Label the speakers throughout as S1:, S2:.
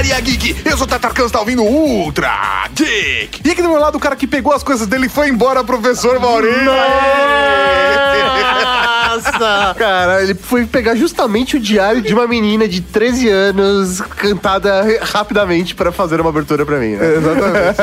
S1: Cavalaria Geek! Eu sou o Tatarkan, você tá ouvindo Ultra Geek! E aqui do meu lado, o cara que pegou as coisas dele foi embora, professor Maurício!
S2: Nossa! Cara, ele foi pegar justamente o diário de uma menina de 13 anos, cantada rapidamente pra fazer uma abertura pra mim, né?
S1: Exatamente.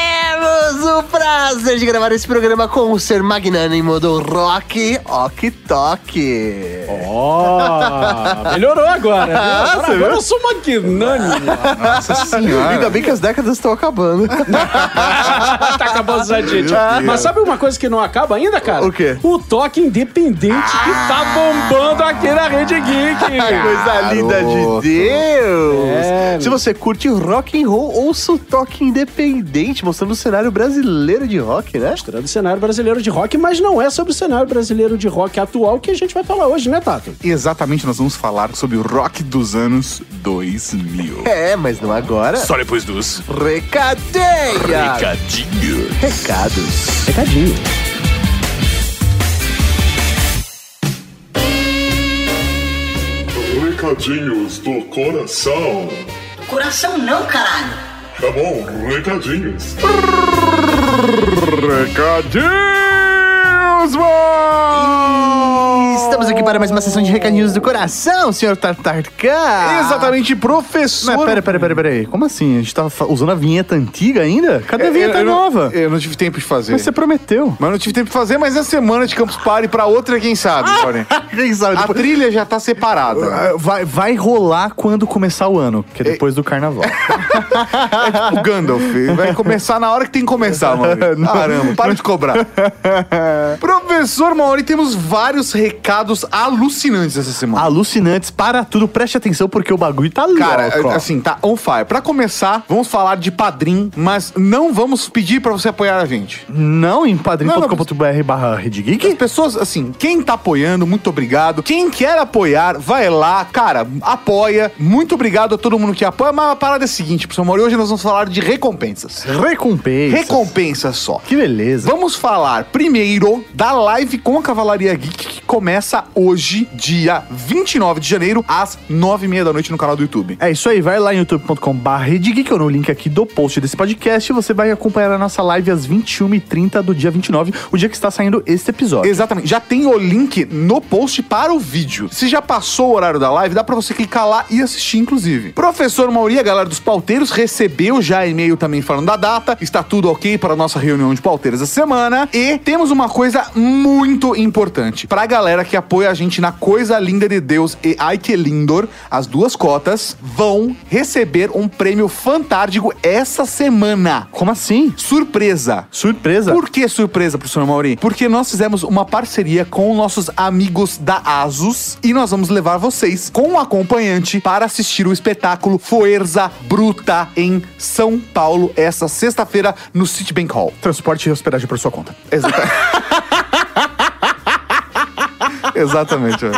S2: Temos o prazer de gravar esse programa com o ser magnânimo do rock, Ok Tok.
S3: Ó, melhorou agora.
S2: Ah,
S3: Agora, eu sou magnânimo.
S1: Nossa senhora!
S2: Ainda bem que as décadas estão acabando.
S3: tá acabando essa gente. Mas sabe uma coisa que não acaba ainda, cara?
S2: O quê?
S3: O toque independente que tá bombando aqui na Rede Geek.
S2: Coisa linda de Deus!
S3: É.
S2: Se você curte rock and roll, ouça o toque independente, mostrando o cenário brasileiro de rock, né?
S3: Mostrando o cenário brasileiro de rock, mas não é sobre o cenário brasileiro de rock atual que a gente vai falar hoje, né, Tato?
S1: Exatamente, nós vamos falar sobre o rock dos anos 2000.
S2: É, mas não agora.
S1: Só depois dos
S2: Recadeia!
S1: recadinhos.
S2: Recados.
S3: Recadinho.
S4: Recadinhos do coração.
S5: Coração não, caralho.
S4: Tá bom, recadinhos.
S1: Recadinhos, mano!
S2: Estamos aqui para mais uma sessão de recadinhos do coração, senhor Tartarca.
S1: Exatamente, professor.
S2: Mas pera, pera, pera, pera aí. Como assim? A gente tava usando a vinheta antiga ainda? Cadê a
S1: Eu-
S2: vinheta
S1: eu não-
S2: nova?
S1: Eu não tive tempo de fazer.
S2: Mas você prometeu.
S1: Mas não tive tempo de fazer, mas é semana de Campus Party pra outra, quem sabe, Maureen?
S2: Quem sabe?
S1: A trilha já tá separada.
S2: Ah, Vai, vai rolar quando começar o ano, que é depois do carnaval.
S1: O Gandalf vai começar na hora que tem que começar, Mauri. Caramba, para de cobrar. Professor Mauri, temos vários recados alucinantes essa semana.
S2: Alucinantes, para tudo, preste atenção porque o bagulho tá louco.
S1: Cara,
S2: ó.
S1: assim, tá on fire. Pra começar, vamos falar de padrim, mas não vamos pedir pra você apoiar a gente.
S2: Não em padrim.com.br barra
S1: As pessoas, assim, quem tá apoiando, muito obrigado. Quem quer apoiar, vai lá, cara, apoia. Muito obrigado a todo mundo que apoia. Mas a parada é a seguinte, professor Mauri, hoje nós vamos falar de recompensas.
S2: Recompensa.
S1: Recompensas só.
S2: Que beleza.
S1: Vamos falar primeiro da live com a Cavalaria Geek que começa hoje, dia 29 de janeiro, às 9h30 da noite no canal do YouTube.
S2: É isso aí, vai lá em youtube.com.br ou no link aqui do post desse podcast você vai acompanhar a nossa live às 21h30 do dia 29, o dia que está saindo este episódio.
S1: Exatamente, já tem o link no post para o vídeo. Se já passou o horário da live, dá pra você clicar lá e assistir, inclusive. Professor Mauri, a galera dos pauteiros, recebeu já e-mail também falando da data. Está tudo ok para a nossa reunião de pauteiros essa semana. E temos uma coisa muito importante. Pra galera que apoia a gente na Coisa Linda de Deus e Ai Que Lindor, as duas cotas vão receber um prêmio fantástico essa semana.
S2: Como assim?
S1: Surpresa!
S2: Surpresa.
S1: Por que surpresa, professor Mauri? Porque nós fizemos uma parceria com nossos amigos da Asus e nós vamos levar vocês com um acompanhante para assistir o espetáculo Forza Bruta em São Paulo essa sexta-feira no Citibank Hall.
S2: Transporte e hospedagem por sua conta.
S1: Exata- Exatamente.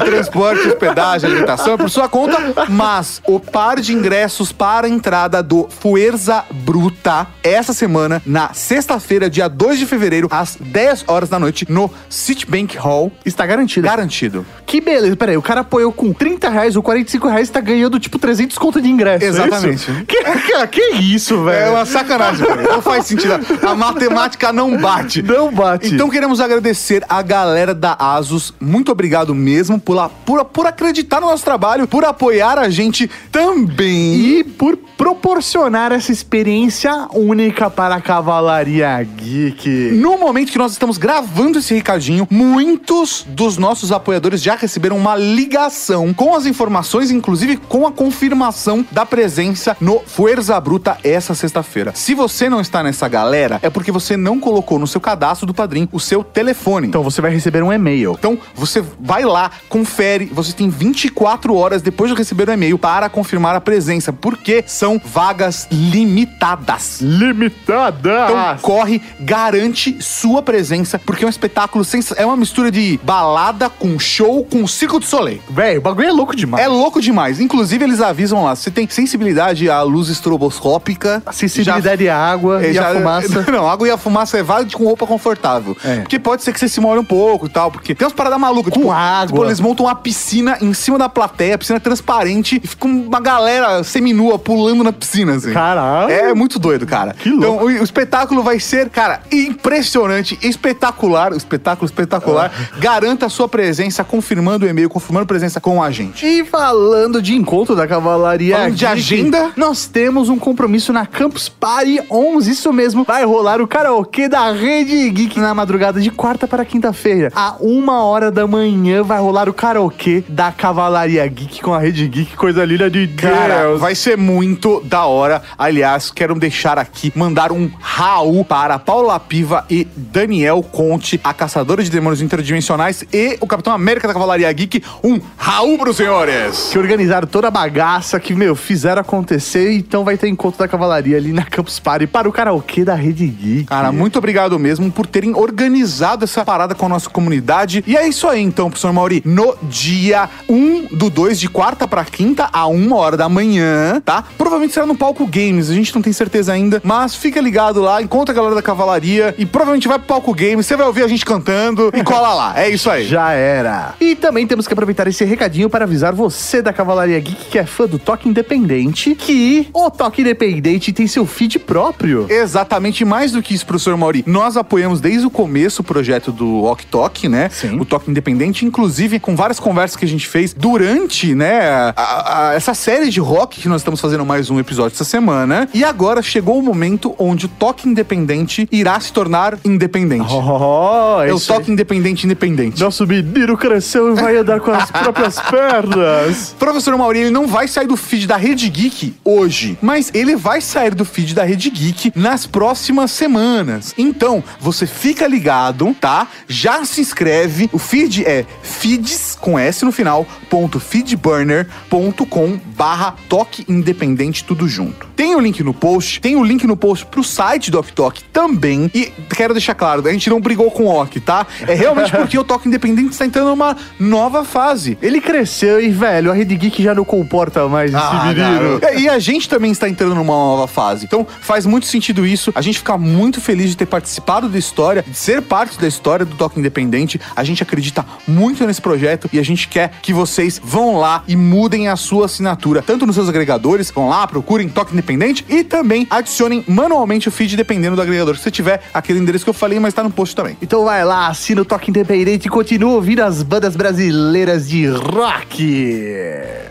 S1: O transporte, hospedagem, alimentação é por sua conta, mas o par de ingressos para a entrada do Fuerza Bruta essa semana, na sexta-feira, dia 2 de fevereiro, às 10 horas da noite, no Citibank Hall.
S2: Está garantido.
S1: Garantido.
S2: Que beleza. Peraí, o cara apoiou com 30 reais ou 45 reais e tá ganhando tipo 300 conto de ingresso. é
S1: Exatamente.
S2: isso? Que, que, que isso, velho?
S1: É uma sacanagem, velho. Não faz sentido. A matemática não bate.
S2: Não bate.
S1: Então queremos agradecer a galera da Asus. Muito obrigado mesmo por, por, por acreditar no nosso trabalho, por apoiar a gente também.
S2: E por proporcionar essa experiência única para a Cavalaria Geek.
S1: No momento que nós estamos gravando esse recadinho, muitos dos nossos apoiadores já receberam uma ligação com as informações, inclusive com a confirmação da presença no Fuerza Bruta essa sexta-feira. Se você não está nessa galera, é porque você não colocou no seu cadastro do padrinho o seu telefone.
S2: Então você vai receber um e-mail.
S1: Então, você vai lá, confere, você tem 24 horas depois de receber o e-mail para confirmar a presença, porque são vagas limitadas.
S2: Limitada!
S1: Então corre, garante sua presença, porque é um espetáculo sens- é uma mistura de balada com show com Circo de Soleil.
S2: Velho, o bagulho é louco demais.
S1: É louco demais. Inclusive, eles avisam lá, você tem sensibilidade à luz estroboscópica.
S2: Sensibilidade à água
S1: É,
S2: e
S1: já-
S2: a fumaça.
S1: Não, água e a fumaça é válido com roupa confortável.
S2: É.
S1: Porque pode ser que você se molhe um pouco e tal, porque tem umas paradas malucas.
S2: Com água.
S1: Tipo, eles montam uma piscina em cima da plateia, piscina transparente, e fica uma galera seminua pulando na piscina, assim.
S2: Caralho.
S1: É muito doido, cara.
S2: Que louco.
S1: Então, o, o espetáculo vai ser, cara, impressionante, espetacular. O espetáculo espetacular.
S2: Ah.
S1: Garanta a sua presença, confirmando o e-mail, confirmando presença com a gente.
S2: E falando de encontro da Cavalaria
S1: Falando de agenda?
S2: nós temos um compromisso na Campus Party 11, isso mesmo. Vai rolar o karaokê da Rede Geek na madrugada de quarta para quinta-feira. A uma hora da manhã vai rolar o karaokê da Cavalaria Geek com a Rede Geek, coisa linda de
S1: Cara,
S2: Deus.
S1: vai ser muito da hora. Aliás, quero deixar aqui, mandar um Raul para Paula Piva e Daniel Conte, a caçadora de demônios interdimensionais e o Capitão América da Cavalaria Geek. Um Raul pros senhores!
S2: que organizaram toda a bagaça, que, meu, fizeram acontecer. Então vai ter encontro da cavalaria ali na Campus Party para o karaokê da Rede Geek.
S1: Cara, muito obrigado mesmo por terem organizado essa parada com a nossa comunidade. E é isso aí, então, professor Mauri. No dia 1 do 2, de quarta pra quinta, a uma hora da manhã, tá? Provavelmente será no Palco Games, a gente não tem certeza ainda. Mas fica ligado lá, encontra a galera da cavalaria e provavelmente vai pro Palco Games. Você vai ouvir a gente cantando e cola lá. É isso aí.
S2: Já era. E também temos que aproveitar esse recadinho para avisar você da Cavalaria Geek que é fã do Toque Independente que o Toque Independente tem seu feed próprio.
S1: Exatamente, mais do que isso, professor Mauri. Nós apoiamos desde o começo o projeto do Ok Talk, né?
S2: Sim.
S1: O Toque Independente, inclusive com várias conversas que a gente fez durante, né, a- a- essa série de rock que nós estamos fazendo mais um episódio essa semana. E agora chegou o momento onde o Toque Independente irá se tornar independente.
S2: Oh,
S1: é o Toque Independente Independente.
S2: Nosso menino cresceu e vai andar com as próprias pernas.
S1: Professor Mauri, ele não vai sair do feed da Rede Geek hoje, mas ele vai sair do feed da Rede Geek nas próximas semanas. Então, você fica ligado, tá? Já se inscreve. O feed é feeds com S no final, ponto feedburner.com barra toque independente tudo junto. Tem o link no post, tem o link no post pro site do Ok Talk também. E quero deixar claro, a gente não brigou com o Ok, tá? É realmente porque o Toque Independente está entrando numa nova fase.
S2: Ele cresceu e, velho, a Rede Geek já não comporta mais esse
S1: Ah,
S2: menino.
S1: E a gente também está entrando numa nova fase. Então faz muito sentido isso. A gente fica muito feliz de ter participado da história, de ser parte da história do Toque Independente. A gente acredita muito nesse projeto e a gente quer que vocês vão lá e mudem a sua assinatura, tanto nos seus agregadores, vão lá, procurem Toque Independente e também adicionem manualmente o feed dependendo do agregador. Se você tiver aquele endereço que eu falei, mas tá no post também.
S2: Então vai lá, assina o Toque Independente e continua ouvindo as bandas brasileiras de rock.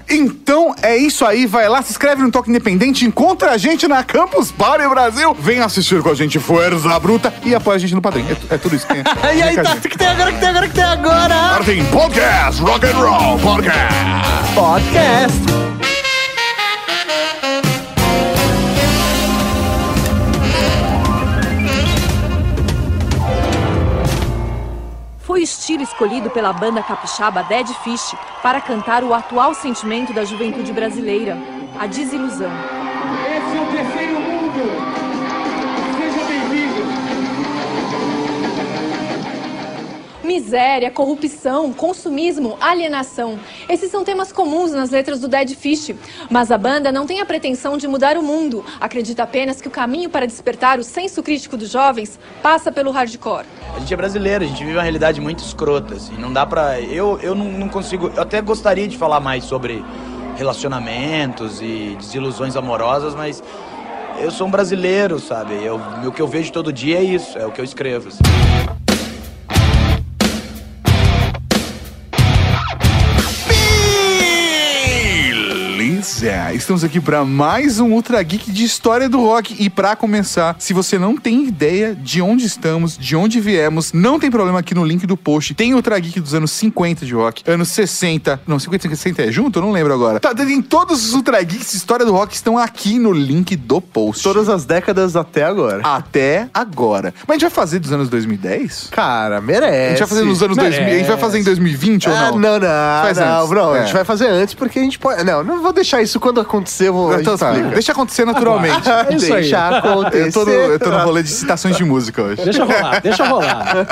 S1: Então é isso aí, vai lá, se inscreve no Toque Independente, encontra a gente na Campus Party Brasil, vem assistir com a gente Força Bruta e apoia a gente no Padrim. É, é tudo isso que tem.
S2: E aí, tá, o que tem agora, o que tem agora, o que tem agora?
S1: Agora tem Podcast Rock and Roll Podcast.
S2: Podcast.
S6: Foi o estilo escolhido pela banda capixaba Dead Fish para cantar o atual sentimento da juventude brasileira, a desilusão.
S7: Esse é o terceiro mundo.
S8: Miséria, corrupção, consumismo, alienação. Esses são temas comuns nas letras do Dead Fish. Mas a banda não tem a pretensão de mudar o mundo. Acredita apenas que o caminho para despertar o senso crítico dos jovens passa pelo hardcore.
S9: A gente é brasileiro, a gente vive uma realidade muito escrota, assim, não dá pra... Eu, eu não, não consigo... Eu até gostaria de falar mais sobre relacionamentos e desilusões amorosas, mas eu sou um brasileiro, sabe? Eu, o que eu vejo todo dia é isso, é o que eu escrevo, assim.
S1: Beleza! Estamos aqui para mais um Ultra Geek de história do rock. E para começar, se você não tem ideia de onde estamos, de onde viemos, não tem problema aqui no link do post. Tem Ultra Geek dos anos 50 de rock, anos 60. Não, 50 e 60 é junto? Eu não lembro agora. Tá, tem todos os Ultra Geeks de história do rock estão aqui no link do post.
S2: Todas as décadas até agora.
S1: Até agora. Mas a gente vai fazer dos anos 2010?
S2: Cara, merece.
S1: A gente vai fazer nos anos 2000. A gente vai fazer em 2020 ou
S2: Ah,
S1: não?
S2: não, não,
S1: Faz
S2: não,
S1: antes.
S2: não,
S1: É.
S2: a gente vai fazer antes porque a gente pode. Não, não vou deixar isso quando tudo acontecer, eu vou.
S1: Então tá, deixa acontecer naturalmente.
S3: É isso aí.
S2: Deixa acontecer.
S1: Eu tô, no, eu tô no rolê de citações de música hoje.
S3: Deixa rolar, deixa rolar.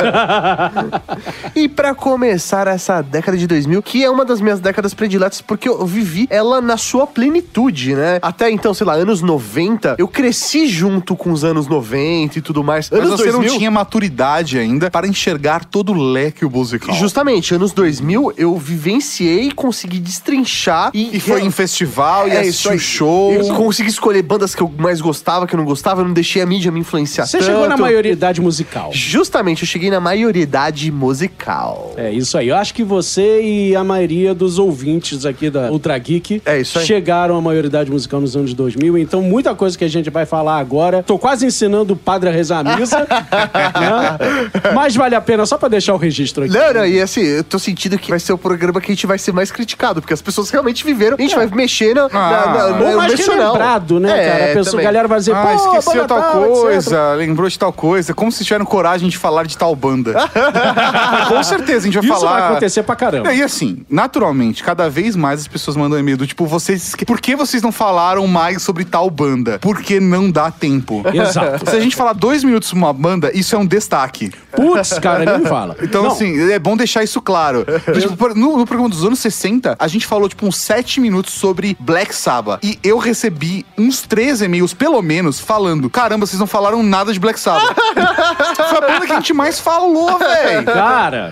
S2: E pra começar essa década de 2000, que é uma das minhas décadas prediletas, porque eu vivi ela na sua plenitude, né? Até então, sei lá, anos 90, eu cresci junto com os anos 90 e tudo mais.
S1: Mas
S2: Anos
S1: você
S2: 2000,
S1: não tinha maturidade ainda para enxergar todo o leque musical.
S2: Justamente, anos 2000, eu vivenciei, consegui destrinchar e...
S1: E foi em festival, e
S2: É isso aí.
S1: show.
S2: Eu consegui escolher bandas que eu mais gostava, que eu não gostava, eu não deixei a mídia me influenciar
S3: Você
S2: tanto.
S3: chegou na maioridade musical.
S2: Justamente, eu cheguei na maioridade musical.
S3: É isso aí. Eu acho que você e a maioria dos ouvintes aqui da Ultra Geek
S2: É isso aí.
S3: chegaram à maioridade musical nos anos 2000. Então, muita coisa que a gente vai falar agora. Tô quase ensinando o padre a rezar a missa. né? Mas vale a pena só pra deixar o registro aqui.
S2: Não, não, e assim, eu tô sentindo que vai ser o programa que a gente vai ser mais criticado, porque as pessoas realmente viveram, a gente vai mexer na, na, na,
S1: Ah.
S2: no
S3: Ou mais
S2: emocional.
S3: relembrado, né,
S2: É,
S3: cara? A pessoa, a galera vai dizer,
S1: Ah,
S3: pô,
S1: esqueceu tal
S3: tal, etc.
S1: coisa, lembrou de tal coisa. Como se tiveram coragem de falar de tal banda. Com certeza, a gente vai
S3: Isso
S1: falar.
S3: vai acontecer pra caramba.
S1: E assim, naturalmente, cada vez mais as pessoas mandam e-mail do tipo, vocês. Por que vocês não falaram mais sobre tal banda? Porque não dá tempo.
S3: Exato.
S1: Se a gente falar dois minutos uma banda, isso é um destaque.
S3: Putz, cara, nem me fala.
S1: Então,
S3: Não,
S1: assim, é bom deixar isso claro. Tipo, no, no programa dos anos 60, a gente falou, tipo, uns 7 minutos sobre Black Sabbath. E eu recebi uns três e-mails, pelo menos, falando: caramba, vocês não falaram nada de Black Sabbath. Foi a banda que a gente mais falou, velho.
S3: Cara,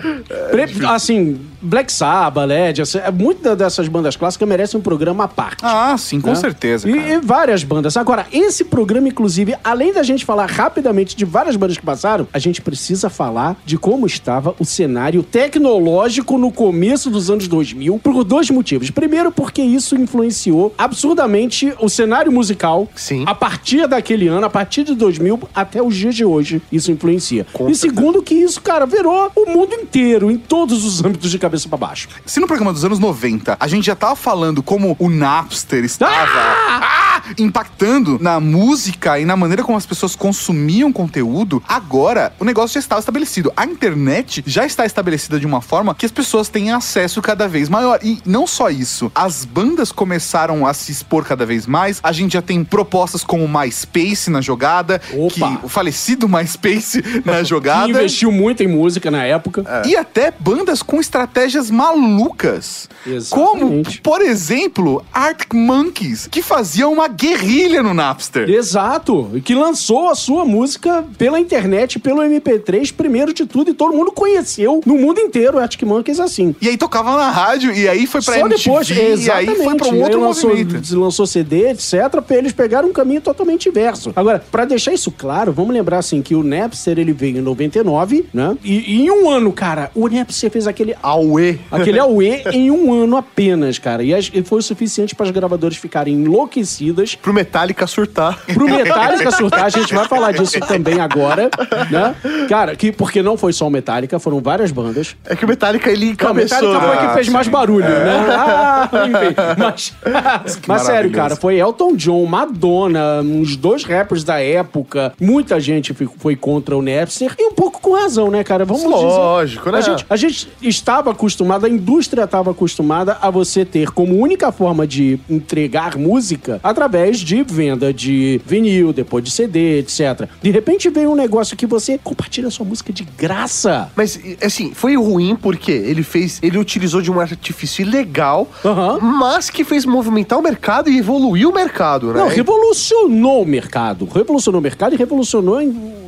S3: pre- assim, Black Sabbath, Led, assim, é, muitas dessas bandas clássicas merecem um programa à parte.
S1: Ah, sim, com
S3: né?
S1: certeza.
S3: E,
S1: cara.
S3: e várias bandas. Agora, esse programa, inclusive, além da gente falar rapidamente de várias bandas que passaram, a gente precisa falar de como estava o cenário tecnológico no começo dos anos 2000, por dois motivos. Primeiro, porque isso influenciou absurdamente o cenário musical.
S2: Sim.
S3: A partir daquele ano, a partir de 2000 até os dias de hoje, isso influencia.
S2: Com
S3: e
S2: certeza.
S3: segundo, que isso, cara, virou o mundo inteiro, em todos os âmbitos de cabeça pra baixo.
S1: Se no programa dos anos 90 a gente já tava falando como o Napster estava ah, impactando na música e na maneira como as pessoas consumiam conteúdo, agora o negócio já estava estabelecido. A internet já está estabelecida de uma forma que as pessoas têm acesso cada vez maior. E não só isso, as bandas começaram a se expor cada vez mais. A gente já tem propostas como o MySpace na jogada,
S3: Opa.
S1: que o falecido MySpace na
S3: Que
S1: jogada.
S3: investiu muito em música na época.
S1: E até bandas com estratégias malucas.
S3: Exatamente.
S1: Como, por exemplo, Arctic Monkeys, que faziam uma guerrilha no Napster.
S3: Exato, e que lançou a sua música pela internet, pelo MP3, primeiro de tudo, e todo mundo conheceu no mundo inteiro Arctic Monkeys assim.
S1: E aí tocava na rádio, e aí foi pra
S3: Só
S1: MTV,
S3: depois,
S1: e aí
S3: exatamente.
S1: foi pra um outro movimento.
S3: Lançou CD, etc, pra eles pegaram um caminho totalmente inverso. Agora, pra deixar isso claro, vamos lembrar assim que o Napster ele veio em 99, né? E, e em um ano, cara, o Napster fez aquele
S2: Aue.
S3: Aquele AUE em um ano apenas, cara. E, as- e foi o suficiente para as gravadoras ficarem enlouquecidas.
S2: Pro Metallica surtar.
S3: Pro Metallica surtar, a gente vai falar disso também agora, né? Cara, que, porque não foi só o Metallica, foram várias bandas.
S2: É que o Metallica, ele
S3: Não, o
S2: encabeçou.
S3: Metallica foi que fez mais barulho, né? Ah, enfim. Mas, mas sério, cara, foi Elton John, Madonna, uns dois rappers da época. Muita gente foi contra o Napster. E um pouco com razão, né, cara? Vamos
S2: Lógico,
S3: dizer.
S2: né?
S3: A gente, a gente estava acostumado, a indústria estava acostumada a você ter como única forma de entregar música através de venda de vinil, depois de CD, etc. De repente veio um negócio que você compartilha sua música de graça.
S2: Mas, assim, foi ruim porque ele fez. Ele utilizou de um artifício ilegal,
S3: Aham.
S2: mas que fez movimentar o mercado e evoluiu o mercado, né?
S3: Não, revolucionou o mercado. Revolucionou o mercado e revolucionou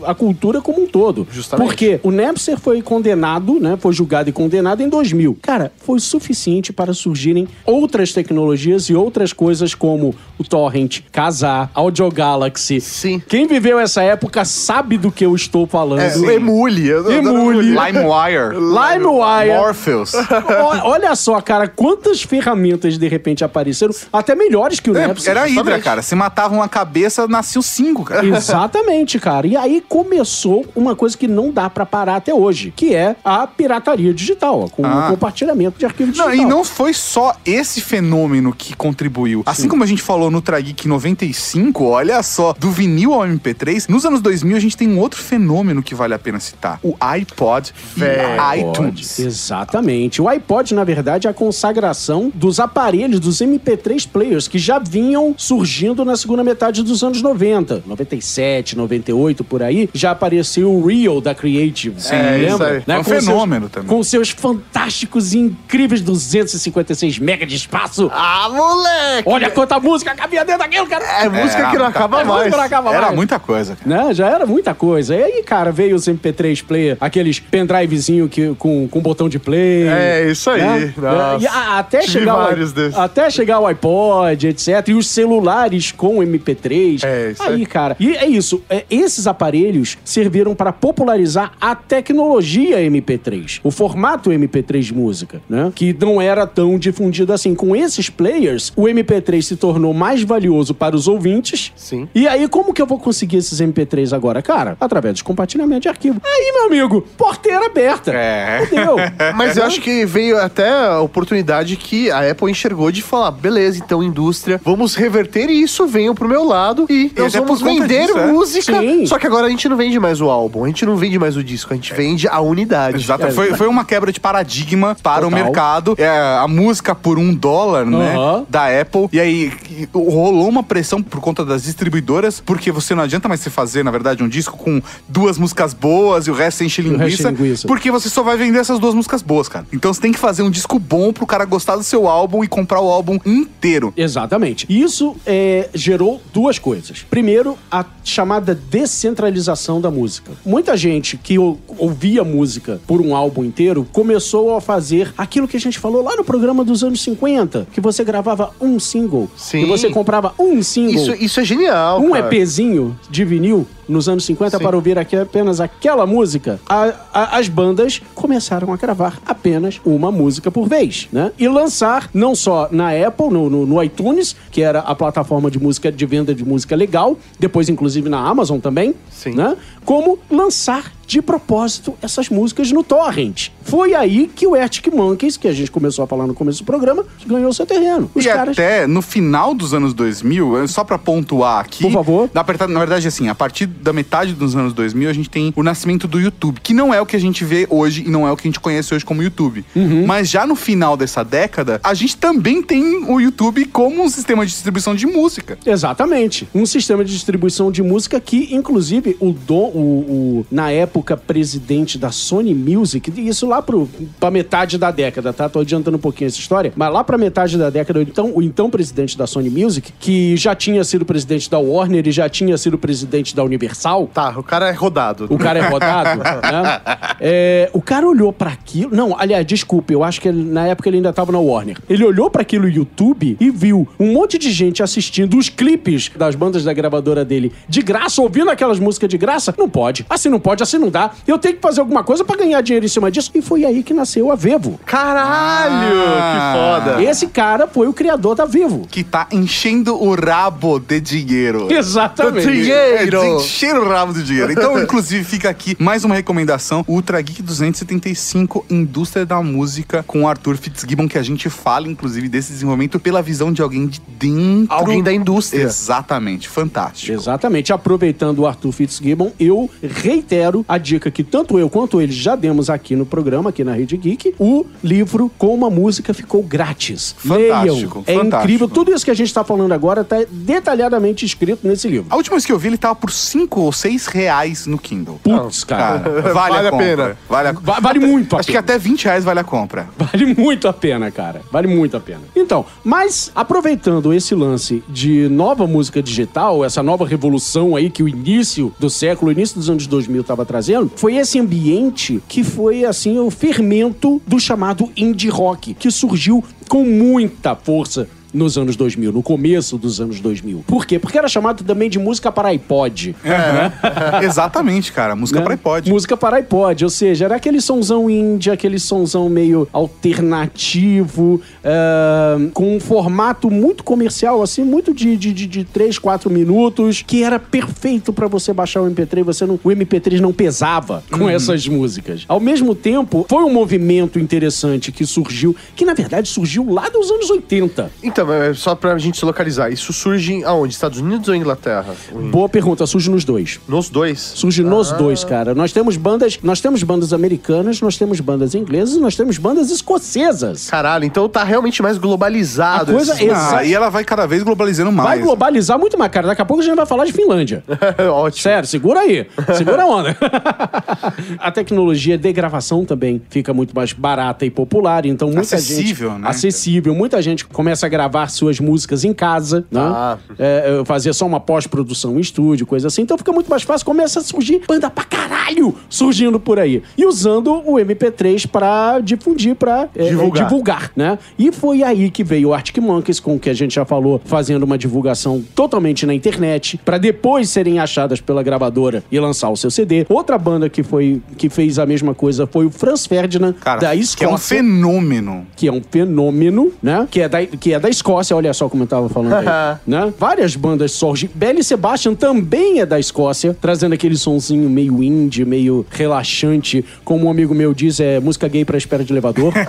S3: a cultura como um todo.
S2: Justamente.
S3: Porque o Napster foi condenado, né? Foi julgado e condenado em 2000. Cara, foi suficiente para surgirem outras tecnologias e outras coisas como o Torrent, Casar, Audio Galaxy.
S2: Sim.
S3: Quem viveu essa época sabe do que eu estou falando.
S2: É, o Emule.
S3: Emule.
S1: LimeWire.
S3: LimeWire.
S1: Morpheus.
S3: Olha só, cara, quantas ferramentas de repente apareceram, até melhores que o
S1: É,
S3: Napster.
S1: era a Hydra, cara. Você matava uma cabeça, nasciam cinco, cara.
S3: Exatamente, cara. E aí começou uma coisa que não dá pra parar até hoje, que é a pirataria digital, com
S1: Ah.
S3: o compartilhamento de arquivo digital.
S1: Não, e não foi só esse fenômeno que contribuiu. Assim como a gente falou no Trageek 95, olha só, do vinil ao MP3, nos anos 2000 a gente tem um outro fenômeno que vale a pena citar. O iPod e iTunes.
S3: Exatamente. O iPod, na verdade, é a consagração dos aparelhos, dos MP3 players, que já vinham surgindo na segunda metade dos anos 90. 97, 98, por aí, já apareceu o Real da Creative. Sim,
S2: É, isso aí.
S1: É um
S3: Com seus-
S1: fenômeno também.
S3: Com seus fantásticos e incríveis 256 mega de espaço.
S2: Ah, moleque!
S3: Olha quanta música cabia dentro daquilo, cara.
S2: É música
S1: É,
S2: que não acaba mais.
S3: não acaba
S1: Era
S3: mais.
S1: muita coisa, cara.
S3: Né? Já era muita coisa. E aí, cara, veio os MP3 player, aqueles pendrivezinho que, com, com botão de play.
S2: É, isso aí.
S3: né?
S2: Nossa.
S3: E a- até
S2: Tive
S3: chegar, o,
S2: desses.
S3: até chegar o iPod, etc. E os celulares com MP3.
S2: É, isso
S3: aí,
S2: aí.
S3: cara. E é isso. é, esses aparelhos serviram para popularizar a tecnologia MP3. O formato MP3 de música, né? Que não era tão difundido assim. Com esses players, o MP3 se tornou mais valioso para os ouvintes.
S2: Sim.
S3: E aí, como que eu vou conseguir esses MP3 agora? Cara, através de compartilhamento de arquivo. Aí, meu amigo, porteira aberta.
S1: É.
S3: Fudeu.
S2: Mas eu acho que veio até a oportunidade que a Apple enxergou de falar, beleza, então indústria, vamos reverter isso, venham pro meu lado e nós
S1: até
S2: vamos vender
S1: disso, é.
S2: música.
S3: Sim.
S2: Só que agora a gente não vende mais o álbum, a gente não vende mais o disco, a gente vende a unidade.
S1: Exato.
S3: É,
S1: foi, foi uma quebra de paradigma para o
S3: Total.
S1: mercado. É, a música por um dólar, né? Da Apple. E aí e rolou uma pressão por conta das distribuidoras, porque você não adianta mais você fazer, na verdade, um disco com duas músicas boas e o resto enche
S3: o resto
S1: linguiça.
S3: é linguiça.
S1: Porque você só vai vender essas duas músicas boas, cara. Então você tem que fazer um disco bom pro cara gostar do seu álbum e comprar o álbum inteiro.
S3: Exatamente. Isso é, gerou duas coisas. Primeiro, a chamada descentralização da música. Muita gente que ou- ouvia música por um álbum inteiro começou a fazer aquilo que a gente falou lá no programa dos anos 50, que você gravava um single,
S2: Sim.
S3: que você comprava um single.
S2: Isso, isso é genial.
S3: um
S2: cara.
S3: EPzinho de vinil nos anos 50 para ouvir aqui apenas aquela música, a- a- as bandas começaram a gravar apenas uma música por vez, né? E lançar não só na Apple, no, no- no iTunes, que era a plataforma de música de venda de música legal, depois inclusive na Amazon também,
S2: Sim.
S3: né? Como lançar de propósito essas músicas no torrent. Foi aí que o Arctic Monkeys, que a gente começou a falar no começo do programa, ganhou seu terreno. Os
S1: e
S3: caras
S1: até no final dos anos 2000, eh, só pra pontuar aqui.
S3: Por favor.
S1: Na, na verdade, assim, a partir da metade dos anos 2000, a gente tem o nascimento do YouTube, que não é o que a gente vê hoje e não é o que a gente conhece hoje como YouTube.
S3: Uhum.
S1: Mas já no final dessa década, a gente também tem o YouTube como um sistema de distribuição de música.
S3: Exatamente. Um sistema de distribuição de música que, inclusive, o, Dom, o, o- na época, presidente da Sony Music, isso lá pro, pra metade da década, tá? Tô adiantando um pouquinho essa história, mas lá pra metade da década, então, o então presidente da Sony Music, que já tinha sido presidente da Warner e já tinha sido presidente da Universal,
S2: Tá, o cara é rodado.
S3: o cara é rodado, né? É, o cara olhou pra aquilo. Não, aliás, desculpe, eu acho que ele- na época ele ainda tava na Warner. Ele olhou pra aquilo no YouTube e viu um monte de gente assistindo os clipes das bandas da gravadora dele de graça, ouvindo aquelas músicas de graça. Não pode. Assim não pode, assim não dá. Eu tenho que fazer alguma coisa pra ganhar dinheiro em cima disso. E foi aí que nasceu a Vevo.
S2: Caralho,
S1: Ah.
S2: que foda.
S3: Esse cara foi o criador da Vivo.
S1: Que tá enchendo o rabo de dinheiro.
S3: Exatamente.
S2: Dinheiro.
S1: É, o rabo do dinheiro. Então, inclusive, fica aqui mais uma recomendação: o Ultra Geek 275 Indústria da Música com o Arthur Fitzgibbon, que a gente fala, inclusive, desse desenvolvimento pela visão de alguém de dentro.
S2: Alguém da indústria.
S1: Exatamente, fantástico.
S3: Exatamente. Aproveitando o Arthur Fitzgibbon, eu reitero a dica que tanto eu quanto ele já demos aqui no programa, aqui na Rede Geek. O livro com uma música ficou grátis.
S1: Fantástico,
S3: Leiam. É
S1: fantástico.
S3: incrível. Tudo isso que a gente está falando agora está detalhadamente escrito nesse livro.
S1: A última vez que eu vi, ele tava por 5 ou 6 reais no Kindle.
S3: Putz, cara.
S1: Cara, vale,
S2: Vale
S1: a,
S2: a pena.
S1: Vale, a...
S3: Va- vale muito a
S1: Acho que
S3: pena.
S1: até 20 reais vale a compra.
S3: Vale muito a pena, cara. Vale muito a pena. Então, mas aproveitando esse lance de nova música digital, essa nova revolução aí que o início do século, início dos anos 2000 estava trazendo, foi esse ambiente que foi assim o fermento do chamado indie rock, que surgiu com muita força nos anos 2000, no começo dos anos 2000. Por quê? Porque era chamado também de música para iPod.
S1: É. Exatamente, cara. Música
S3: né?
S1: pra iPod.
S3: Música para iPod, ou seja, era aquele sonzão indie, aquele sonzão meio alternativo, ah, com um formato muito comercial, assim, muito de, de, de, de 3, 4 minutos, que era perfeito pra você baixar o MP3, você não, o MP3 não pesava com
S1: Uhum.
S3: essas músicas. Ao mesmo tempo, foi um movimento interessante que surgiu, que na verdade surgiu lá dos anos 80.
S2: Então, é só pra gente se localizar, isso surge aonde? Estados Unidos ou Inglaterra?
S3: Boa pergunta, surge nos dois.
S2: Nos dois?
S3: Surge nos
S2: Ah.
S3: dois, cara. Nós temos bandas, nós temos bandas americanas, nós temos bandas inglesas, nós temos bandas escocesas.
S2: Caralho, então tá realmente mais globalizado.
S3: A coisa
S2: esses-
S3: é-
S1: Ah, e ela vai cada vez globalizando mais.
S3: Vai globalizar muito mais, cara. Daqui a pouco a gente vai falar de Finlândia.
S2: Ótimo.
S3: Sério, segura aí. Segura a onda. a tecnologia de gravação também fica muito mais barata e popular, então muita
S1: Acessível,
S3: gente...
S1: né?
S3: Acessível. Muita gente começa a gravar suas músicas em casa, né?
S2: Ah.
S3: É, é, fazer só uma pós-produção em estúdio, coisa assim. Então fica muito mais fácil. Começa a surgir banda pra caralho surgindo por aí. E usando o MP3 pra difundir, pra é,
S2: Divulgar.
S3: é, divulgar, né? E foi aí que veio o Arctic Monkeys, com o que a gente já falou, fazendo uma divulgação totalmente na internet, pra depois serem achadas pela gravadora e lançar o seu CD. Outra banda que foi que fez a mesma coisa foi o Franz Ferdinand
S1: Cara,
S3: da
S1: que é
S3: Escócia
S1: um fenômeno.
S3: que é um fenômeno, né? Que é da, que é da Escócia, olha só como eu tava falando aí, né? Várias bandas surgem. Belly Sebastian também é da Escócia, trazendo aquele sonzinho meio indie, meio relaxante, como um amigo meu diz, é música gay pra espera de elevador.